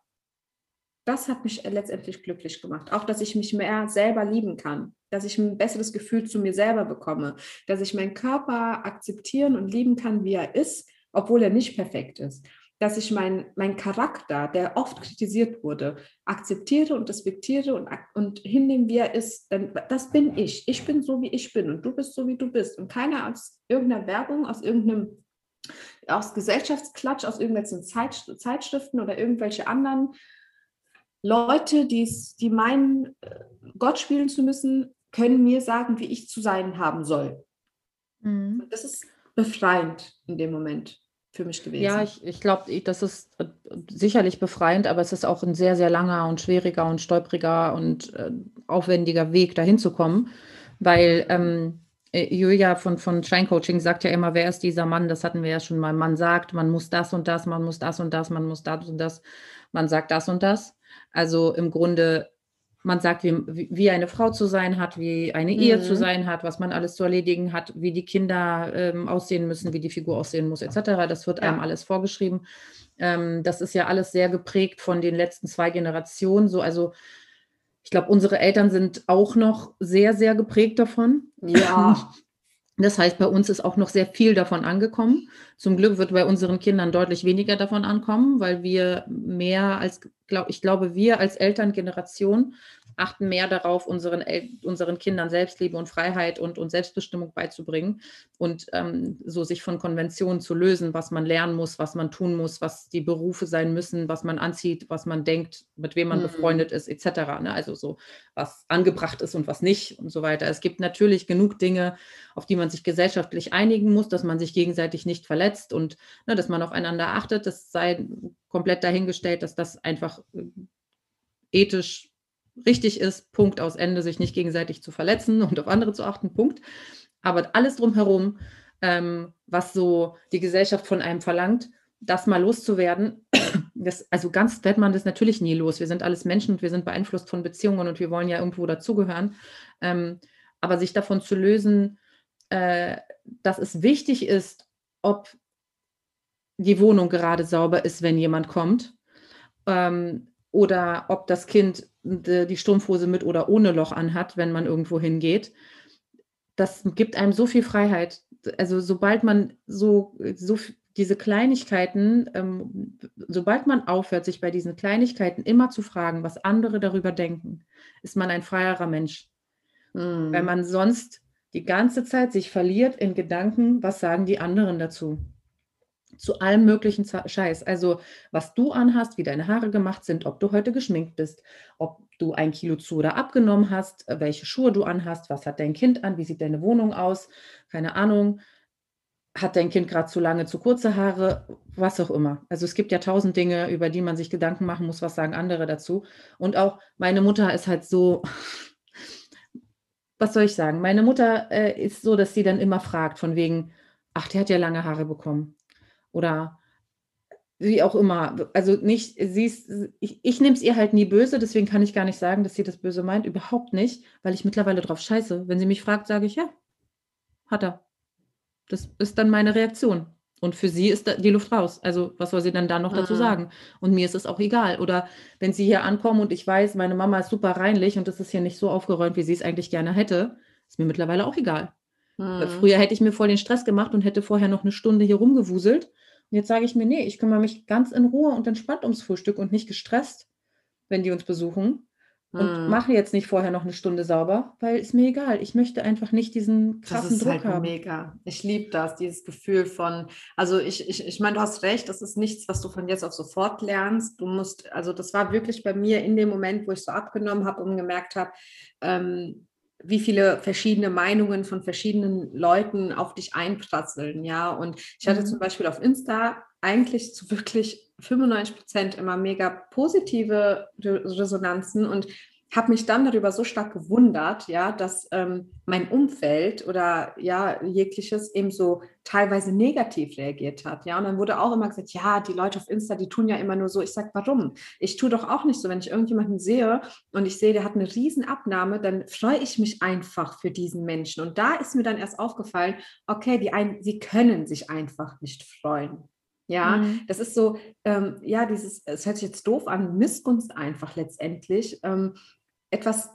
das hat mich letztendlich glücklich gemacht. Auch, dass ich mich mehr selber lieben kann, dass ich ein besseres Gefühl zu mir selber bekomme, dass ich meinen Körper akzeptieren und lieben kann, wie er ist, obwohl er nicht perfekt ist. Dass ich meinen mein Charakter, der oft kritisiert wurde, akzeptiere und respektiere und, und hinnehme, wie er ist. Denn das bin ich. Ich bin so, wie ich bin und du bist so, wie du bist. Und keiner aus irgendeiner Werbung, aus irgendeinem aus Gesellschaftsklatsch, aus irgendwelchen Zeit, Zeitschriften oder irgendwelche anderen Leute, die meinen, äh, Gott spielen zu müssen, können mir sagen, wie ich zu sein haben soll. Mhm. Das ist befreiend in dem Moment für mich gewesen.
Ja, ich, ich glaube, das ist äh, sicherlich befreiend, aber es ist auch ein sehr, sehr langer und schwieriger und stolpriger und äh, aufwendiger Weg, dahin zu kommen, weil ähm, äh, Julia von, von Shine Coaching sagt ja immer, wer ist dieser Mann? Das hatten wir ja schon mal. Man sagt, man muss das und das, man muss das und das, man muss das und das, man sagt das und das. Also im Grunde, man sagt, wie, wie eine Frau zu sein hat, wie eine Ehe zu mhm. sein hat, was man alles zu erledigen hat, wie die Kinder ähm, aussehen müssen, wie die Figur aussehen muss, etc. Das wird ja. einem alles vorgeschrieben. Ähm, das ist ja alles sehr geprägt von den letzten zwei Generationen. So, also ich glaube, unsere Eltern sind auch noch sehr, sehr geprägt davon.
Ja. [laughs]
Das heißt, bei uns ist auch noch sehr viel davon angekommen. Zum Glück wird bei unseren Kindern deutlich weniger davon ankommen, weil wir mehr als, glaub, ich glaube, wir als Elterngeneration achten mehr darauf, unseren, unseren Kindern Selbstliebe und Freiheit und, und Selbstbestimmung beizubringen und ähm, so sich von Konventionen zu lösen, was man lernen muss, was man tun muss, was die Berufe sein müssen, was man anzieht, was man denkt, mit wem man mhm. befreundet ist, etc. Ne? Also so, was angebracht ist und was nicht und so weiter. Es gibt natürlich genug Dinge, auf die man sich gesellschaftlich einigen muss, dass man sich gegenseitig nicht verletzt und ne, dass man aufeinander achtet. Das sei komplett dahingestellt, dass das einfach äh, ethisch richtig ist, Punkt aus Ende, sich nicht gegenseitig zu verletzen und auf andere zu achten, Punkt. Aber alles drumherum, ähm, was so die Gesellschaft von einem verlangt, das mal loszuwerden, [clears throat] das, also ganz wird man das natürlich nie los. Wir sind alles Menschen und wir sind beeinflusst von Beziehungen und wir wollen ja irgendwo dazugehören. Ähm, aber sich davon zu lösen, äh, dass es wichtig ist, ob die Wohnung gerade sauber ist, wenn jemand kommt, ähm, oder ob das Kind die Strumpfhose mit oder ohne Loch anhat, wenn man irgendwo hingeht. das gibt einem so viel Freiheit. Also sobald man so, so diese Kleinigkeiten, ähm, sobald man aufhört, sich bei diesen Kleinigkeiten immer zu fragen, was andere darüber denken, ist man ein freierer Mensch. Mhm. Weil man sonst die ganze Zeit sich verliert in Gedanken, was sagen die anderen dazu zu allem möglichen Scheiß. Also was du anhast, wie deine Haare gemacht sind, ob du heute geschminkt bist, ob du ein Kilo zu oder abgenommen hast, äh, welche Schuhe du anhast, was hat dein Kind an, wie sieht deine Wohnung aus, keine Ahnung. Hat dein Kind gerade zu lange, zu kurze Haare, was auch immer. Also es gibt ja tausend Dinge, über die man sich Gedanken machen muss, was sagen andere dazu. Und auch meine Mutter ist halt so, was soll ich sagen? Meine Mutter äh, ist so, dass sie dann immer fragt, von wegen, ach, die hat ja lange Haare bekommen oder wie auch immer. Also nicht, sie ist, ich, ich nehme es ihr halt nie böse, deswegen kann ich gar nicht sagen, dass sie das böse meint. Überhaupt nicht, weil ich mittlerweile drauf scheiße. Wenn sie mich fragt, sage ich ja, hat er. Das ist dann meine Reaktion. Und für sie ist die Luft raus. Also, was soll sie dann da noch dazu ah. sagen? Und mir ist es auch egal. Oder wenn sie hier ankommen und ich weiß, meine Mama ist super reinlich und das ist hier nicht so aufgeräumt, wie sie es eigentlich gerne hätte, ist mir mittlerweile auch egal. Hm. Früher hätte ich mir voll den Stress gemacht und hätte vorher noch eine Stunde hier rumgewuselt jetzt sage ich mir, nee, ich kümmere mich ganz in Ruhe und entspannt ums Frühstück und nicht gestresst, wenn die uns besuchen. Und hm. mache jetzt nicht vorher noch eine Stunde sauber, weil ist mir egal. Ich möchte einfach nicht diesen krassen das ist Druck halt haben.
Mega. Ich liebe das, dieses Gefühl von, also ich, ich, ich meine, du hast recht, das ist nichts, was du von jetzt auf sofort lernst. Du musst, also das war wirklich bei mir in dem Moment, wo ich so abgenommen habe und gemerkt habe, ähm, wie viele verschiedene Meinungen von verschiedenen Leuten auf dich einprasseln, ja. Und ich hatte mhm. zum Beispiel auf Insta eigentlich zu wirklich 95 Prozent immer mega positive Resonanzen und habe mich dann darüber so stark gewundert, ja, dass ähm, mein Umfeld oder ja jegliches eben so teilweise negativ reagiert hat, ja. Und dann wurde auch immer gesagt, ja, die Leute auf Insta, die tun ja immer nur so. Ich sage, warum? Ich tue doch auch nicht so, wenn ich irgendjemanden sehe und ich sehe, der hat eine riesen Abnahme, dann freue ich mich einfach für diesen Menschen. Und da ist mir dann erst aufgefallen, okay, die einen, sie können sich einfach nicht freuen. Ja, mhm. das ist so, ähm, ja, dieses, es hört sich jetzt doof an, Missgunst einfach letztendlich. Ähm, etwas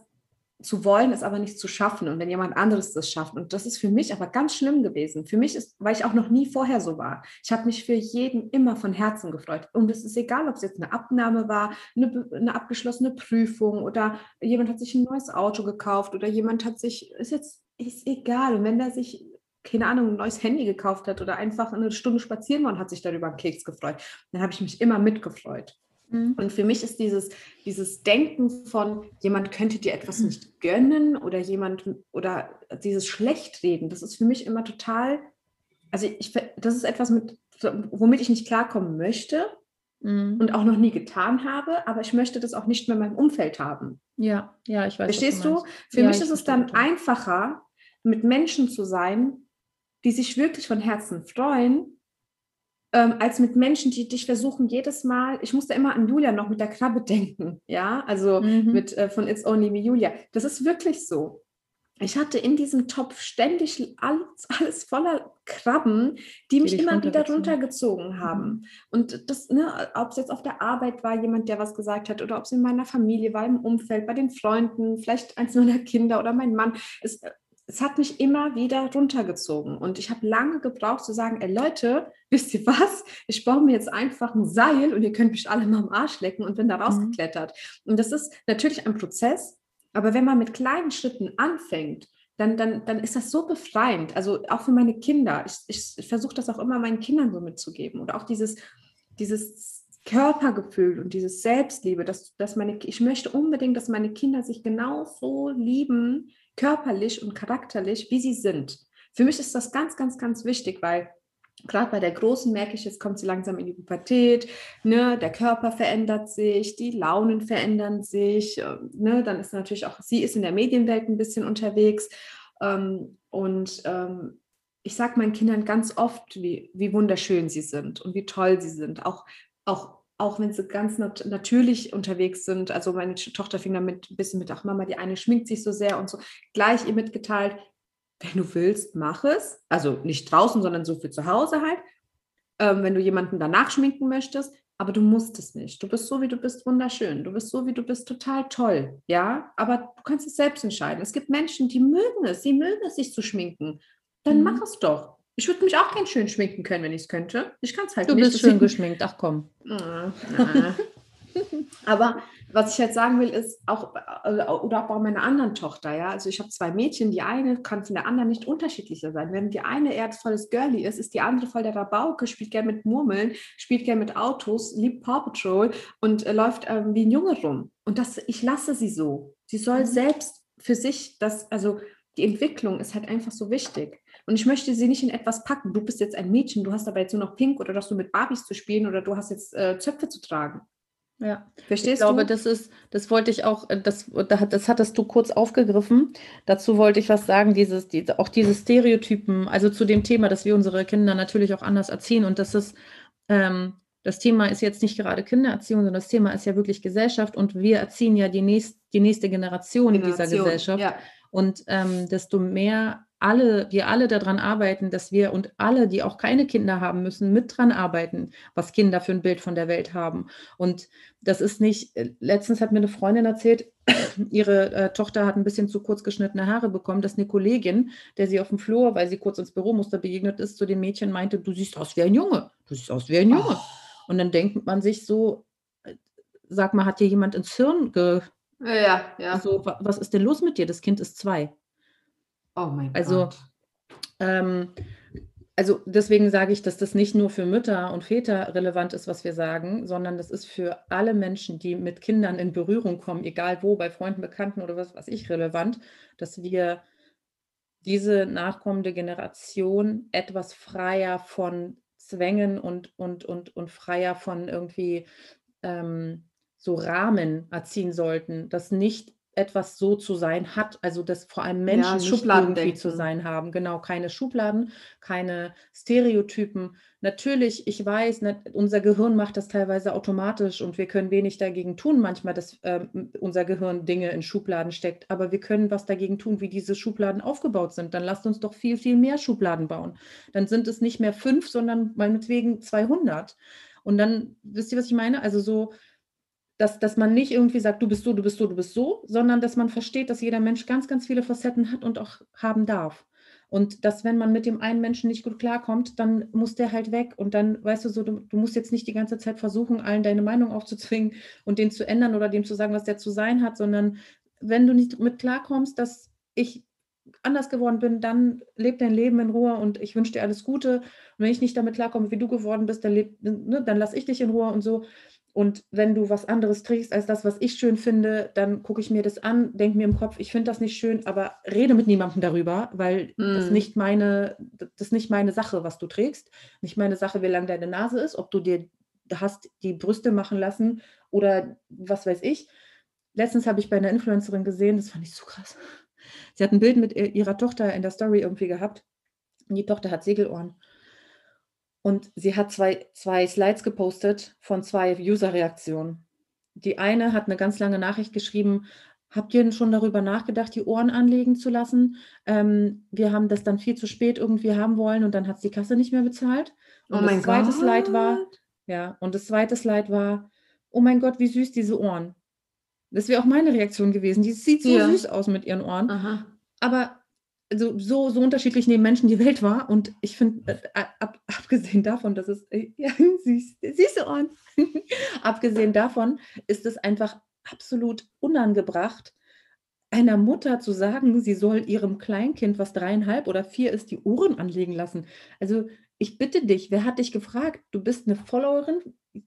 zu wollen, ist aber nicht zu schaffen. Und wenn jemand anderes das schafft, und das ist für mich aber ganz schlimm gewesen. Für mich ist, weil ich auch noch nie vorher so war. Ich habe mich für jeden immer von Herzen gefreut. Und es ist egal, ob es jetzt eine Abnahme war, eine, eine, abgeschlossene Prüfung oder jemand hat sich ein neues Auto gekauft oder jemand hat sich, ist jetzt, ist egal. Und wenn der sich keine Ahnung, ein neues Handy gekauft hat oder einfach eine Stunde spazieren war und hat sich darüber einen Keks gefreut, dann habe ich mich immer mitgefreut. Mhm. Und für mich ist dieses, dieses Denken von, jemand könnte dir etwas nicht gönnen oder jemand oder dieses Schlechtreden, das ist für mich immer total, also ich, das ist etwas, mit, womit ich nicht klarkommen möchte mhm. und auch noch nie getan habe, aber ich möchte das auch nicht mehr in meinem Umfeld haben.
Ja, ja, ich weiß.
Verstehst du? Für ja, mich ist es dann einfacher, mit Menschen zu sein, die sich wirklich von Herzen freuen ähm, als mit Menschen, die dich versuchen jedes Mal, ich musste immer an Julia noch mit der Krabbe [laughs] denken, ja, also mhm. mit äh, von It's Only Me Julia. Das ist wirklich so. Ich hatte in diesem Topf ständig alles, alles voller Krabben, die, die mich immer wieder runtergezogen haben. Mhm. Und das, ne, ob es jetzt auf der Arbeit war, jemand, der was gesagt hat, oder ob es in meiner Familie war, im Umfeld, bei den Freunden, vielleicht eins meiner Kinder oder mein Mann. Es, es hat mich immer wieder runtergezogen. Und ich habe lange gebraucht zu sagen, ey Leute, [laughs] wisst ihr was? Ich baue mir jetzt einfach ein Seil und ihr könnt mich alle mal am Arsch lecken und bin da mhm. rausgeklettert. Mhm. Und das ist natürlich ein Prozess, aber wenn man mit kleinen Schritten anfängt, dann, dann, dann ist das so befreiend. Also auch für meine Kinder. Ich, ich, versuche das auch immer meinen Kindern so mitzugeben. Oder auch dieses, dieses Körpergefühl und dieses Selbstliebe, dass, dass meine, ich möchte unbedingt, dass meine Kinder sich genauso lieben, körperlich und charakterlich, wie sie sind. Für mich ist das ganz, ganz, ganz wichtig, weil gerade bei der Großen merke ich, jetzt kommt sie langsam in die Pubertät, ne, der Körper verändert sich, die Launen verändern sich, ähm, ne, dann ist natürlich auch, sie ist in der Medienwelt ein bisschen unterwegs ähm, und ähm, ich sage meinen Kindern ganz oft, wie, wie wunderschön sie sind und wie toll sie sind, auch, auch auch wenn sie ganz nat natürlich unterwegs sind. Also meine Tochter fing damit ein bisschen mit, ach Mama, die eine schminkt sich so sehr und so. Gleich ihr mitgeteilt, wenn du willst, mach es. Also nicht draußen, sondern so für zu Hause halt. Ähm, wenn du jemanden danach schminken möchtest, aber du musst es nicht. Du bist so, wie du bist, wunderschön. Du bist so, wie du bist, total toll. Ja, aber du kannst es selbst entscheiden. Es gibt Menschen, die mögen es, sie mögen es, sich zu schminken. Dann mhm. mach es doch. Ich würde mich auch gern schön schminken können, wenn ich es könnte. Ich kann es halt
du
nicht.
Du bist schön geschminkt, ach komm.
Ah, [laughs] aber was ich jetzt sagen will, ist auch, äh, oder auch bei meiner anderen Tochter, ja. Also ich habe zwei Mädchen, die eine kann von der anderen nicht unterschiedlicher sein. Wenn die eine eher das volles Girlie ist, ist die andere voll der Rabauke, spielt gerne mit Murmeln, spielt gerne mit Autos, liebt Paw Patrol und äh, läuft ähm, wie ein Junge rum. Und das, ich lasse sie so. Sie soll mhm. selbst für sich das, also die Entwicklung ist halt einfach so wichtig. Und ich möchte sie nicht in etwas packen. Du bist jetzt ein Mädchen, du hast aber jetzt nur noch Pink oder dass du mit Barbies zu spielen oder du hast jetzt äh, Zöpfe zu tragen.
Ja, verstehst ich glaube, du? das ist, das wollte ich auch, äh, das, das hattest du kurz aufgegriffen. Dazu wollte ich was sagen, dieses, die, auch diese Stereotypen, also zu dem Thema, dass wir unsere Kinder natürlich auch anders erziehen und das ist, ähm, das Thema ist jetzt nicht gerade Kindererziehung, sondern das Thema ist ja wirklich Gesellschaft und wir erziehen ja die, nächst, die nächste Generation, Generation in dieser Gesellschaft. Ja. Und ähm, desto mehr alle, wir alle daran arbeiten, dass wir und alle, die auch keine Kinder haben müssen, mit dran arbeiten, was Kinder für ein Bild von der Welt haben. Und das ist nicht, äh, letztens hat mir eine Freundin erzählt, [clears throat] ihre äh, Tochter hat ein bisschen zu kurz geschnittene Haare bekommen, dass eine Kollegin, der sie auf dem Flur, weil sie kurz ins Büro musste, begegnet ist, zu dem Mädchen meinte, du siehst aus wie ein Junge, du siehst aus wie ein Junge. Oh. Und dann denkt man sich so, äh, sag mal, hat dir jemand ins Hirn ge...
Ja, ja.
So, was ist denn los mit dir? Das Kind ist zwei.
Oh mein
also,
Gott.
Ähm, also deswegen sage ich, dass das nicht nur für Mütter und Väter relevant ist, was wir sagen, sondern das ist für alle Menschen, die mit Kindern in Berührung kommen, egal wo, bei Freunden, Bekannten oder was weiß ich, relevant, dass wir diese nachkommende Generation etwas freier von Zwängen und, und, und, und freier von irgendwie ähm, so Rahmen erziehen sollten, dass nicht etwas so zu sein hat, also dass vor allem Menschen ja, nicht irgendwie zu sein haben. Genau, keine Schubladen, keine Stereotypen. Natürlich, ich weiß, unser Gehirn macht das teilweise automatisch und wir können wenig dagegen tun, manchmal, dass äh, unser Gehirn Dinge in Schubladen steckt, aber wir können was dagegen tun, wie diese Schubladen aufgebaut sind. Dann lasst uns doch viel, viel mehr Schubladen bauen. Dann sind es nicht mehr fünf, sondern meinetwegen 200. Und dann, wisst ihr, was ich meine? Also so, dass, dass man nicht irgendwie sagt, du bist so, du bist so, du bist so, sondern dass man versteht, dass jeder Mensch ganz, ganz viele Facetten hat und auch haben darf. Und dass, wenn man mit dem einen Menschen nicht gut klarkommt, dann muss der halt weg. Und dann, weißt du, so, du, du musst jetzt nicht die ganze Zeit versuchen, allen deine Meinung aufzuzwingen und den zu ändern oder dem zu sagen, was der zu sein hat, sondern wenn du nicht mit klarkommst, dass ich anders geworden bin, dann leb dein Leben in Ruhe und ich wünsche dir alles Gute. Und wenn ich nicht damit klarkomme, wie du geworden bist, dann, ne, dann lass ich dich in Ruhe und so. Und wenn du was anderes trägst als das, was ich schön finde, dann gucke ich mir das an, denke mir im Kopf, ich finde das nicht schön, aber rede mit niemandem darüber, weil mm. das nicht meine, das nicht meine Sache, was du trägst. Nicht meine Sache, wie lang deine Nase ist, ob du dir hast die Brüste machen lassen oder was weiß ich. Letztens habe ich bei einer Influencerin gesehen, das fand ich so krass. Sie hat ein Bild mit ihrer Tochter in der Story irgendwie gehabt. Und die Tochter hat Segelohren. Und sie hat zwei, zwei Slides gepostet von zwei User-Reaktionen. Die eine hat eine ganz lange Nachricht geschrieben, habt ihr denn schon darüber nachgedacht, die Ohren anlegen zu lassen? Ähm, wir haben das dann viel zu spät irgendwie haben wollen und dann hat die Kasse nicht mehr bezahlt. Und
oh mein
das zweite
Gott.
Slide war, ja, und das zweite Slide war, oh mein Gott, wie süß diese Ohren. Das wäre auch meine Reaktion gewesen. Die sieht so ja. süß aus mit ihren Ohren. Aha. Aber also so, so unterschiedlich neben Menschen die Welt war. Und ich finde, äh, ab, [laughs] abgesehen davon, dass es, äh, ja, [laughs] süß, süße Ohren, [laughs] abgesehen davon ist es einfach absolut unangebracht, einer Mutter zu sagen, sie soll ihrem Kleinkind, was dreieinhalb oder vier ist, die Ohren anlegen lassen. Also ich bitte dich, wer hat dich gefragt? Du bist eine Followerin,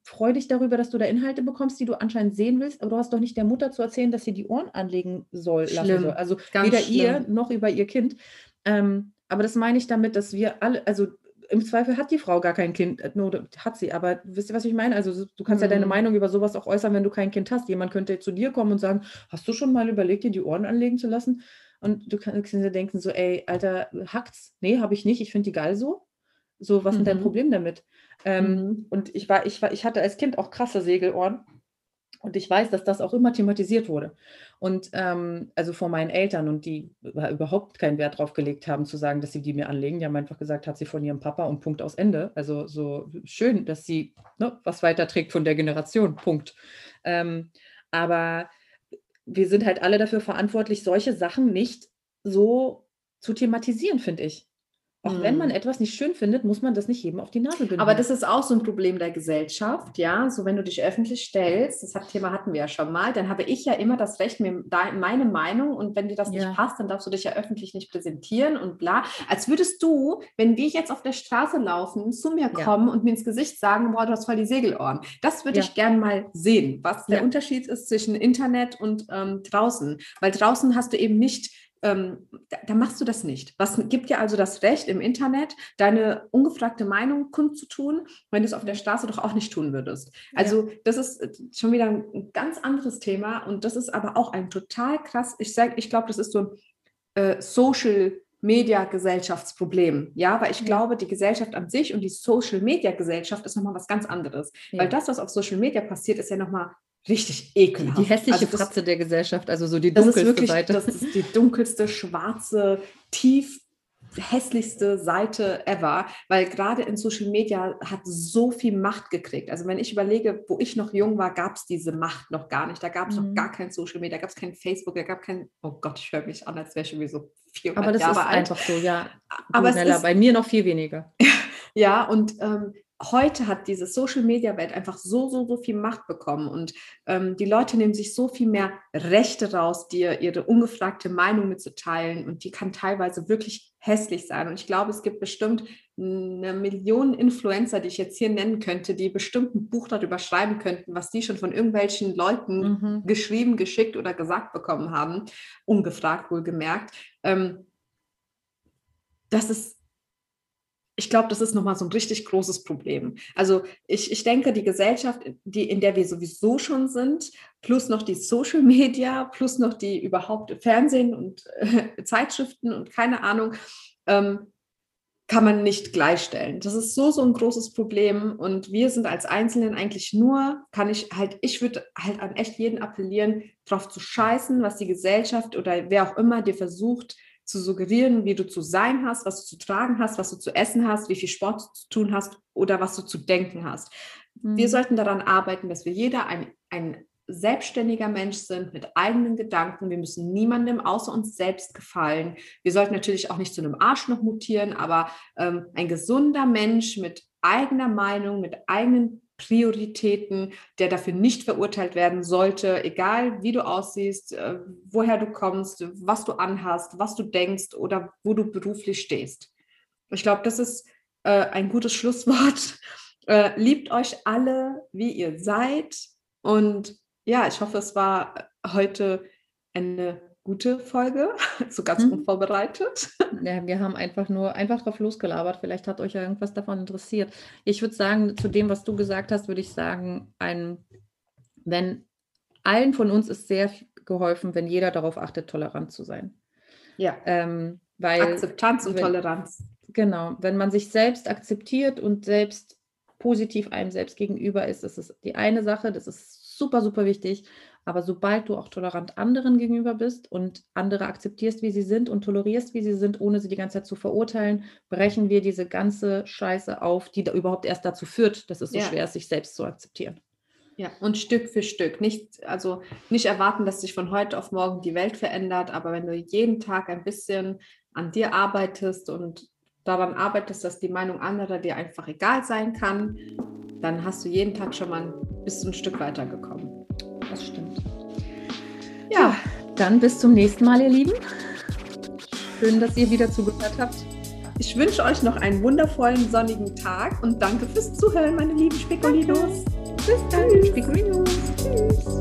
freu dich darüber, dass du da Inhalte bekommst, die du anscheinend sehen willst, aber du hast doch nicht der Mutter zu erzählen, dass sie die Ohren anlegen soll, lassen soll. Also weder schlimm. ihr noch über ihr Kind. Ähm, aber das meine ich damit, dass wir alle, also im Zweifel hat die Frau gar kein Kind, äh, no, hat sie, aber wisst ihr, was ich meine? Also du kannst mhm. ja deine mhm. Meinung über sowas auch äußern, wenn du kein Kind hast. Jemand könnte zu dir kommen und sagen, hast du schon mal überlegt, dir die Ohren anlegen zu lassen? Und du kannst dir denken so, ey, Alter, hackt's? Nee, habe ich nicht, ich finde die geil so. So, was mhm. ist dein Problem damit? Ähm, mhm. Und ich war, ich war, ich hatte als Kind auch krasse Segelohren. Und ich weiß, dass das auch immer thematisiert wurde. Und ähm, also von meinen Eltern und die überhaupt keinen Wert drauf gelegt haben, zu sagen, dass sie die mir anlegen. Die haben einfach gesagt, hat sie von ihrem Papa und Punkt aus Ende. Also so schön, dass sie ne, was weiterträgt von der Generation. Punkt. Ähm, aber wir sind halt alle dafür verantwortlich, solche Sachen nicht so zu thematisieren, finde ich. Auch mhm. wenn man mhm. etwas nicht schön findet, muss man das nicht jedem auf die Nase binden.
Aber das ist auch so ein Problem der Gesellschaft, ja. So wenn du dich öffentlich stellst, das Thema hatten wir ja schon mal, dann habe ich ja immer das Recht, mir meine Meinung und wenn dir das ja. nicht passt, dann darfst du dich ja öffentlich nicht präsentieren und bla. Als würdest du, wenn wir jetzt auf der Straße laufen, zu mir kommen ja. und mir ins Gesicht sagen, boah, du hast voll die Segelohren. Das würde ja. ich gern mal sehen, was der Unterschied ist zwischen Internet und ähm, draußen. Weil draußen hast du eben nicht ähm, da, da, machst du das nicht. Was gibt dir also das Recht im Internet, deine ungefragte Meinung kundzutun, wenn du es auf der Straße doch auch nicht tun würdest? Also ja. das ist äh, schon wieder ein ganz anderes Thema und das ist aber auch ein total krass, ich sage, ich glaube, das ist so ein äh, Social Media Gesellschaftsproblem. Ja, weil ich ja. glaube, die Gesellschaft an sich und die Social Media Gesellschaft ist nochmal was ganz anderes. Ja. Weil das, was auf Social Media passiert, ist ja nochmal richtig ekelhaft.
Die hässliche also das, Fratze der Gesellschaft, also so die dunkelste
das ist wirklich,
Seite.
Das ist die dunkelste, schwarze, tief hässlichste Seite ever, weil gerade in Social Media hat so viel Macht gekriegt. Also wenn ich überlege, wo ich noch jung war, gab es diese Macht noch gar nicht. Da gab es mhm. noch gar kein Social Media, da gab es kein Facebook, da gab kein, oh Gott, ich höre mich an, als wäre ich irgendwie so 400
Aber das
Jahre
ist
alt.
einfach so, ja.
Aber es ist,
bei mir noch viel weniger. [laughs]
ja, und ähm, heute hat diese Social-Media-Welt einfach so, so, so viel Macht bekommen und ähm, die Leute nehmen sich so viel mehr Rechte raus, dir ihre ungefragte Meinung mitzuteilen und die kann teilweise wirklich hässlich sein. Und ich glaube, es gibt bestimmt eine Million Influencer, die ich jetzt hier nennen könnte, die bestimmt ein Buch darüber schreiben könnten, was die schon von irgendwelchen Leuten mhm. geschrieben, geschickt oder gesagt bekommen haben, ungefragt wohlgemerkt. Ähm, das ist ich glaube, das ist nochmal so ein richtig großes Problem. Also ich, ich denke, die Gesellschaft, die, in der wir sowieso schon sind, plus noch die Social Media, plus noch die überhaupt Fernsehen und äh, Zeitschriften und keine Ahnung, ähm, kann man nicht gleichstellen. Das ist so, so ein großes Problem. Und wir sind als Einzelnen eigentlich nur, kann ich halt, ich würde halt an echt jeden appellieren, drauf zu scheißen, was die Gesellschaft oder wer auch immer dir versucht, zu suggerieren, wie du zu sein hast, was du zu tragen hast, was du zu essen hast, wie viel Sport du zu tun hast oder was du zu denken hast. Mhm. Wir sollten daran arbeiten, dass wir jeder ein, ein selbstständiger Mensch sind mit eigenen Gedanken. Wir müssen niemandem außer uns selbst gefallen. Wir sollten natürlich auch nicht zu einem Arschloch mutieren, aber ähm, ein gesunder Mensch mit eigener Meinung, mit eigenen Prioritäten, der dafür nicht verurteilt werden sollte, egal wie du aussiehst, äh, woher du kommst, was du anhast, was du denkst oder wo du beruflich stehst. Ich glaube, das ist äh, ein gutes Schlusswort. [laughs] Äh, liebt euch alle, wie ihr seid. Und ja, ich hoffe, es war heute eine gute Folge, [laughs] so ganz mhm. unvorbereitet. [laughs]
Ja, wir haben einfach nur einfach drauf losgelabert. Vielleicht hat euch ja irgendwas davon interessiert. Ich würde sagen, zu dem, was du gesagt hast, würde ich sagen, ein, wenn allen von uns ist sehr geholfen, wenn jeder darauf achtet, tolerant zu sein.
Ja.
Ähm, weil,
Akzeptanz und
wenn,
Toleranz.
Genau. Wenn man sich selbst akzeptiert und selbst positiv einem selbst gegenüber ist, das ist die eine Sache, das ist super, super wichtig. Aber sobald du auch tolerant anderen gegenüber bist und andere akzeptierst, wie sie sind und tolerierst, wie sie sind, ohne sie die ganze Zeit zu verurteilen, brechen wir diese ganze Scheiße auf, die da überhaupt erst dazu führt, dass es so ja. schwer ist, sich selbst zu akzeptieren.
Ja, und Stück für Stück. Nicht, also nicht erwarten, dass sich von heute auf morgen die Welt verändert, aber wenn du jeden Tag ein bisschen an dir arbeitest und daran arbeitest, dass die Meinung anderer dir einfach egal sein kann, dann hast du jeden Tag schon mal ein, bisschen ein Stück weitergekommen.
Ja, dann bis zum nächsten Mal, ihr Lieben. Schön, dass ihr wieder zugehört habt.
Ich wünsche euch noch einen wundervollen sonnigen Tag und danke fürs Zuhören, meine lieben Spekulinos.
Bis dann, Spekulinos.